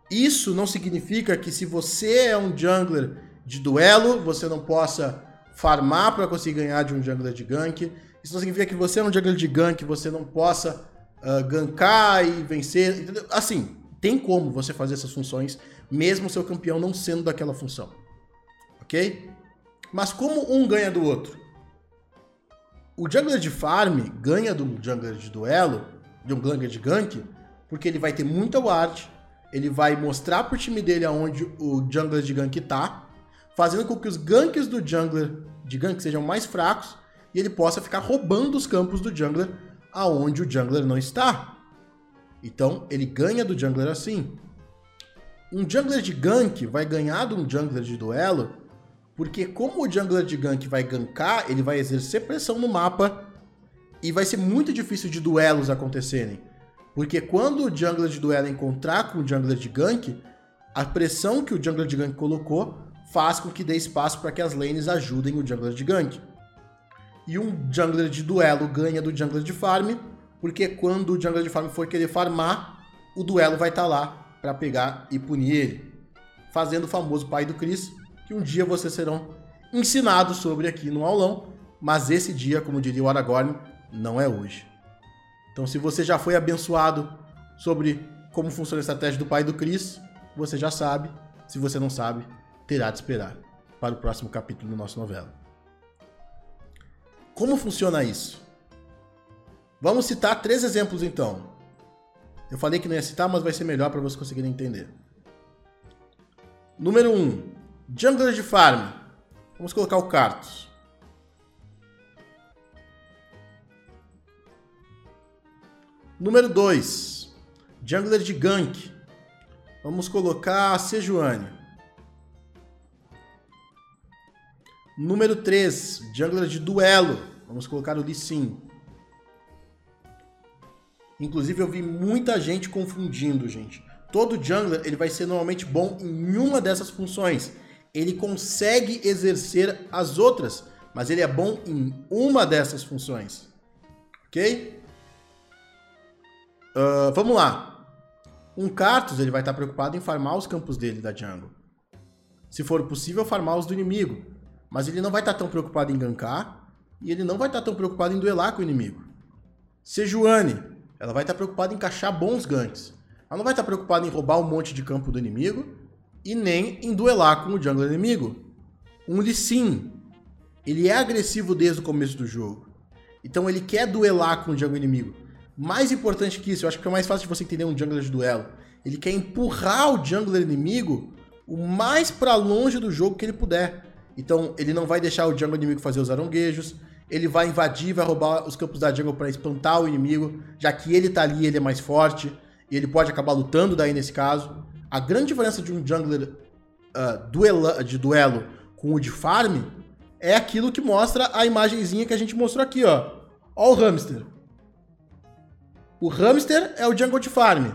Isso não significa que se você é um jungler de duelo, você não possa farmar para conseguir ganhar de um jungler de gank. Isso não significa que você é um jungler de gank, você não possa uh, gankar e vencer. Entendeu? Assim, tem como você fazer essas funções, mesmo seu campeão não sendo daquela função. Ok? Mas como um ganha do outro? O jungler de farm ganha do jungler de duelo, de um jungler de gank, porque ele vai ter muita ward, ele vai mostrar pro time dele aonde o jungler de gank tá, fazendo com que os ganks do jungler de gank sejam mais fracos e ele possa ficar roubando os campos do jungler aonde o jungler não está. Então ele ganha do jungler assim. Um jungler de gank vai ganhar de um jungler de duelo, porque como o jungler de gank vai gankar, ele vai exercer pressão no mapa e vai ser muito difícil de duelos acontecerem. Porque quando o jungler de duelo encontrar com o jungler de gank, a pressão que o jungler de gank colocou faz com que dê espaço para que as lanes ajudem o jungler de gank. E um jungler de duelo ganha do jungler de farm, porque quando o jungler de farm for querer farmar, o duelo vai estar tá lá para pegar e punir ele. Fazendo o famoso pai do Chris, que um dia vocês serão ensinados sobre aqui no aulão, mas esse dia, como diria o Aragorn, não é hoje. Então, se você já foi abençoado sobre como funciona a estratégia do pai do Chris, você já sabe. Se você não sabe, terá de esperar para o próximo capítulo da nossa novela. Como funciona isso? Vamos citar três exemplos então. Eu falei que não ia citar, mas vai ser melhor para vocês conseguirem entender. Número 1. Um, jungler de farm. Vamos colocar o Cartus. Número 2. Jungler de gank. Vamos colocar a Sejuani. Número 3. Jungler de duelo. Vamos colocar o Lee Sin. Inclusive eu vi muita gente confundindo, gente. Todo jungler ele vai ser normalmente bom em uma dessas funções. Ele consegue exercer as outras, mas ele é bom em uma dessas funções. Ok? Uh, vamos lá. Um Cartus ele vai estar preocupado em farmar os campos dele da jungle. Se for possível, farmar os do inimigo. Mas ele não vai estar tão preocupado em gankar e ele não vai estar tão preocupado em duelar com o inimigo. Sejuani, ela vai estar preocupada em encaixar bons ganks. Ela não vai estar preocupada em roubar um monte de campo do inimigo e nem em duelar com o jungle inimigo. Um Lee Sin, ele é agressivo desde o começo do jogo. Então ele quer duelar com o jungle inimigo. Mais importante que isso, eu acho que é mais fácil de você entender um jungler de duelo. Ele quer empurrar o jungler inimigo o mais para longe do jogo que ele puder. Então ele não vai deixar o jungle inimigo fazer os aronguejos, ele vai invadir, vai roubar os campos da jungle para espantar o inimigo, já que ele tá ali, ele é mais forte, e ele pode acabar lutando daí nesse caso. A grande diferença de um jungler uh, duela, de duelo com o de farm é aquilo que mostra a imagenzinha que a gente mostrou aqui, ó. Ó o hamster. O hamster é o jungle de farm.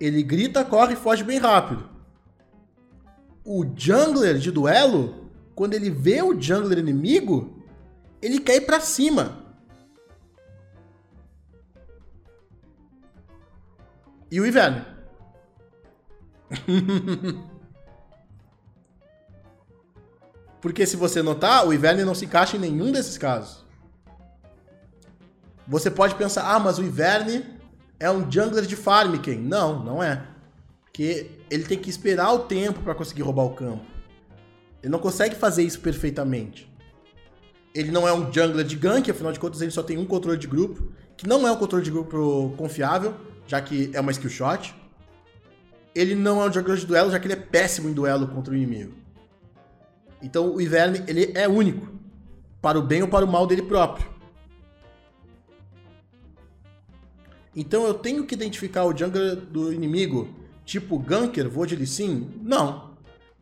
Ele grita, corre e foge bem rápido. O jungler de duelo, quando ele vê o jungler inimigo, ele quer ir pra cima. E o inverno. Porque se você notar, o inverno não se encaixa em nenhum desses casos. Você pode pensar, ah, mas o inverno é um jungler de farm, quem? Não, não é. Porque ele tem que esperar o tempo para conseguir roubar o campo. Ele não consegue fazer isso perfeitamente. Ele não é um jungler de gank, afinal de contas ele só tem um controle de grupo, que não é um controle de grupo confiável, já que é uma skill shot. Ele não é um jungler de duelo, já que ele é péssimo em duelo contra o inimigo. Então o Ivern, ele é único, para o bem ou para o mal dele próprio. Então eu tenho que identificar o jungler do inimigo, tipo ganker, vou de Lee Não.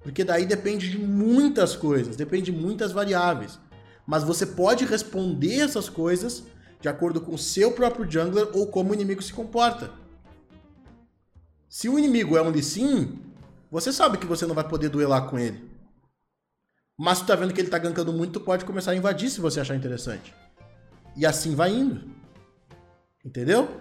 Porque daí depende de muitas coisas, depende de muitas variáveis mas você pode responder essas coisas de acordo com o seu próprio jungler ou como o inimigo se comporta. Se o inimigo é um Lee Sin, você sabe que você não vai poder duelar com ele. Mas tu tá vendo que ele tá gankando muito, pode começar a invadir se você achar interessante. E assim vai indo. Entendeu?